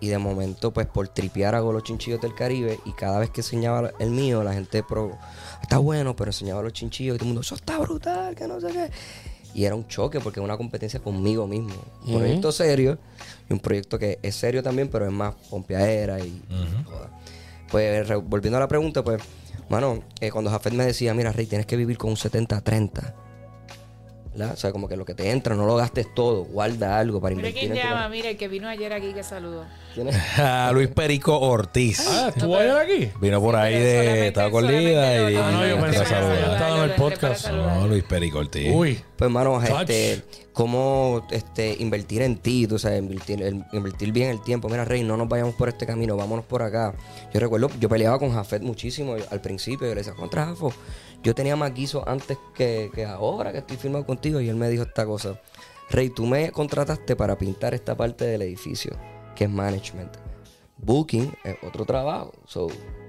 Y de momento, pues por tripear hago los chinchillos del Caribe. Y cada vez que enseñaba el mío, la gente pro, está bueno, pero enseñaba los chinchillos y todo el mundo, eso está brutal, que no sé qué. Y era un choque porque es una competencia conmigo mismo. Un proyecto serio y un proyecto que es serio también, pero es más pompeadera y joda. Pues volviendo a la pregunta, pues, mano, eh, cuando Jafet me decía, mira, Rey, tienes que vivir con un 70-30. ¿Verdad? O sea, como que lo que te entra, no lo gastes todo, guarda algo para Mira invertir quién en tu llama, mira, el que vino ayer aquí que saludó. ¿Tienes? A Luis Perico Ortiz. Ah, ¿estuvo ayer aquí? Vino por Sí, ahí de. Estaba con solamente Lida lo- y. Ah, no, yo pensé que en el podcast. No, Luis Perico Ortiz. Uy. Pues, mano, Touch. este, cómo este, invertir en ti, tú sabes, invertir, el- invertir bien el tiempo. Mira, Rey, no nos vayamos por este camino, vámonos por acá. Yo recuerdo, yo peleaba con Jafet muchísimo al principio. Yo le decía, contra Jafo, yo tenía más guiso antes que, ahora que estoy firmado contigo. Y él me dijo esta cosa. Rey, tú me contrataste para pintar esta parte del edificio, que es management. Booking es otro trabajo. So,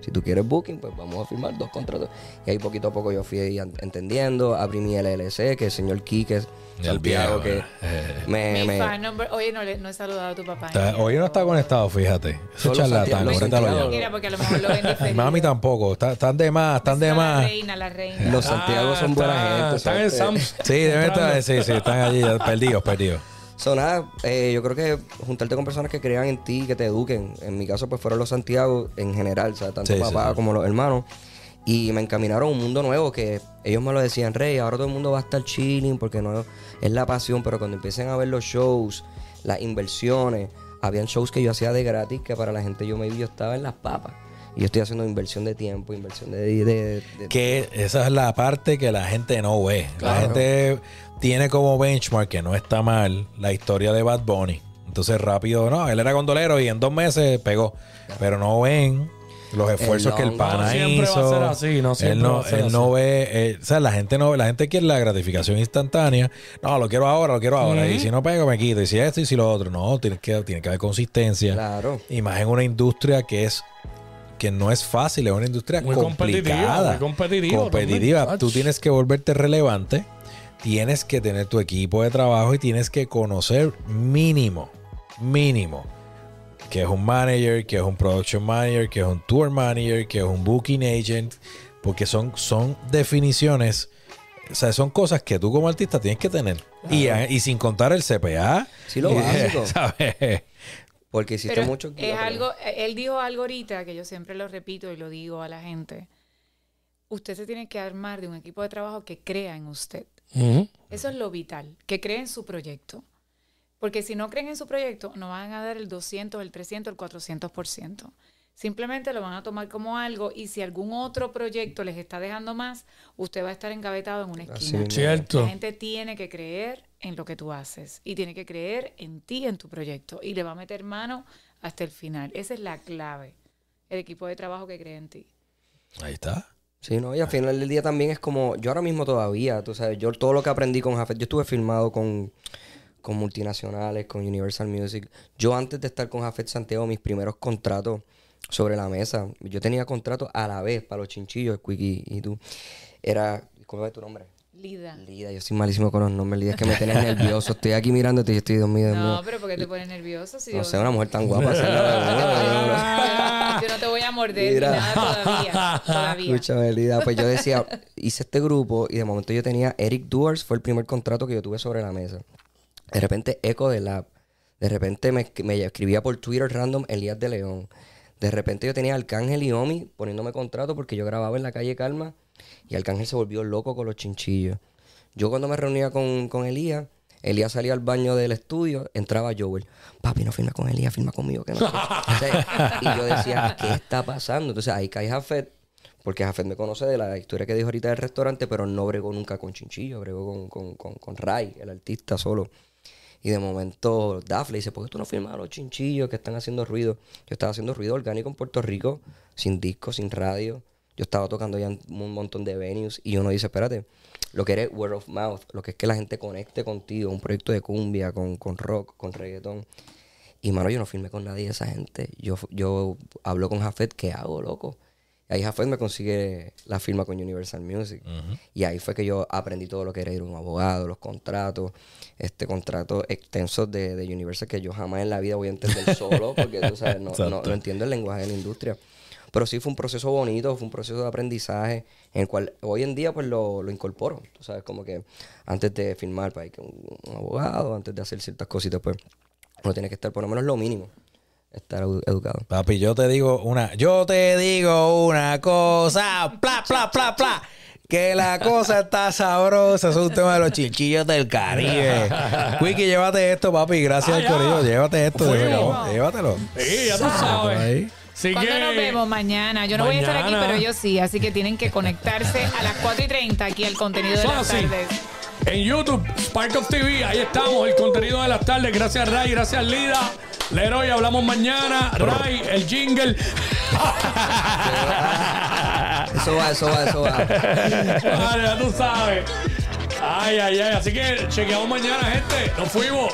si tú quieres booking, pues vamos a firmar dos contratos. Y ahí poquito a poco yo fui entendiendo. Abrí mi LLC, que el señor Quique Santiago, viejo, que eh. me... Mi me- fan number. Oye, no, le, no he saludado a tu papá. Está- hoy no está conectado, fíjate. Eso charlatán, lo. Mira, porque a lo mejor lo. Mami tampoco. Está- Están de más, están de La más. reina, la reina. Los Santiago son buena Ah, gente. Están en. Sí, deben estar. Sí, sí, están allí perdidos, perdidos. So, nada, eh, yo creo que juntarte con personas que crean en ti, que te eduquen. En mi caso, pues fueron los Santiago en general, o sea, tanto Sí, papá sí. como los hermanos. Y me encaminaron a un mundo nuevo que ellos me lo decían, Rey, ahora todo el mundo va a estar chilling porque no es la pasión, pero cuando empiecen a ver los shows, las inversiones, habían shows que yo hacía de gratis que para la gente yo me vi, yo estaba en las papas. Y yo estoy haciendo inversión de tiempo, inversión de... de- de- de- Que esa es la parte que la gente no ve. La gente tiene como benchmark, que no está mal, la historia de Bad Bunny. Entonces rápido, no, él era gondolero y en dos meses pegó. Pero no ven los esfuerzos que el pana No siempre va a hizo. ser así, no siempre él no, va a ser él no ve, eh, o sea, la gente no, la gente quiere la gratificación instantánea. No, lo quiero ahora, lo quiero ahora. Y si no pego, me quito. Y si esto y si lo otro. No, tiene que, tiene que haber consistencia. Claro. Y más en una industria que es que no es fácil, es una industria Muy competitiva, complicada. muy competitiva Competitiva. también. Tú tienes que volverte relevante, tienes que tener tu equipo de trabajo y tienes que conocer mínimo, mínimo, que es un manager, que es un production manager, que es un tour manager, que es un booking agent, porque son, son definiciones. O sea, son cosas que tú como artista tienes que tener. Y, y sin contar el CPA. Sí, lo básico. ¿sabes? Porque hiciste Pero mucho... es algo, él dijo algo ahorita que yo siempre lo repito y lo digo a la gente. Usted se tiene que armar de un equipo de trabajo que crea en usted. Eso es lo vital, que creen en su proyecto. Porque si no creen en su proyecto, no van a dar el 200, el 300, el 400%. Simplemente lo van a tomar como algo y si algún otro proyecto les está dejando más, usted va a estar engavetado en una Así esquina. mismo. Cierto. La gente tiene que creer en lo que tú haces y tiene que creer en ti, en tu proyecto y le va a meter mano hasta el final. Esa es la clave. El equipo de trabajo que cree en ti. Ahí está. Sí, no, y al final del día también es como, yo ahora mismo todavía, tú sabes, yo todo lo que aprendí con Jafet, yo estuve filmado con, con multinacionales, con Universal Music. Yo antes de estar con Jafet Santiago, mis primeros contratos sobre la mesa, yo tenía contratos a la vez para los chinchillos, Quickie y tú. Era, ¿cómo es tu nombre? Lida. Lida, yo soy malísimo con los nombres, Lida, es que me tienes nervioso. Estoy aquí mirándote y estoy, Dios mío, Dios No, pero porque te pones nervioso? Si No sé, una mujer tan guapa. no, yo, no te voy a morder Mira. ni nada todavía. Todavía. Escúchame, Lida. Pues yo decía, hice este grupo y de momento yo tenía Eric Duars, fue el primer contrato que yo tuve sobre la mesa. De repente, Echo de Lab. De repente me, me escribía por Twitter random Elías de León. De repente yo tenía Arcángel y Omi poniéndome contrato porque yo grababa en la calle Calma y Arcángel se volvió loco con los chinchillos. Yo cuando me reunía con, con Elías, Elías salía al baño del estudio, entraba Joel. Papi, no firma con Elías, firma conmigo. Que no sé". O sea, y yo decía, ¿qué está pasando? Entonces ahí cae Jafet, porque Jafet me conoce de la historia que dijo ahorita del restaurante, pero no bregó nunca con Chinchillo, bregó con, con, con, con Ray, el artista solo. Y de momento Daf le dice, ¿por qué tú no firmas a los chinchillos que están haciendo ruido? Yo estaba haciendo ruido orgánico en Puerto Rico, sin disco, sin radio. Yo estaba tocando ya en un montón de venues y uno dice, espérate, lo que eres word of mouth, lo que es que la gente conecte contigo, un proyecto de cumbia, con, con rock, con reggaetón. Y mano, yo no firmé con nadie de esa gente. Yo, yo hablo con Jafet, ¿qué hago, loco? Y ahí Jafet me consigue la firma con Universal Music. Y ahí fue que yo aprendí todo lo que era ir a un abogado, los contratos, este contratos extensos de, de Universal que yo jamás en la vida voy a entender solo, porque tú sabes, no, no, no entiendo el lenguaje de la industria. Pero sí fue un proceso bonito, fue un proceso de aprendizaje en el cual hoy en día pues lo, lo incorporo. Tú sabes, como que antes de firmar para ir con un abogado, antes de hacer ciertas cositas, pues uno tiene que estar por lo menos lo mínimo, estar edu- educado. Papi, yo te digo una, yo te digo una cosa, pla, pla, pla, pla. Que la cosa está sabrosa, es un tema de los chinchillos del Caribe. Wiki, llévate esto, papi, gracias Ah, al ya. corillo, llévate esto, llévatelo. llévatelo. Sí, ya tú sabes. Así ¿Cuándo que- nos vemos? Mañana. Yo no voy a estar aquí, pero ellos sí. Así que tienen que conectarse a las 4 y 30 aquí al contenido de Son las así. tardes. En YouTube, Spark of TV, ahí estamos, el contenido de las tardes. Gracias, Ray, gracias, Lida. Leroy, hablamos mañana. Ray, el jingle. Eso va, eso va, eso va. Vale, ya tú sabes. Ay, ay, ay. Así que chequeamos mañana, gente. Nos fuimos.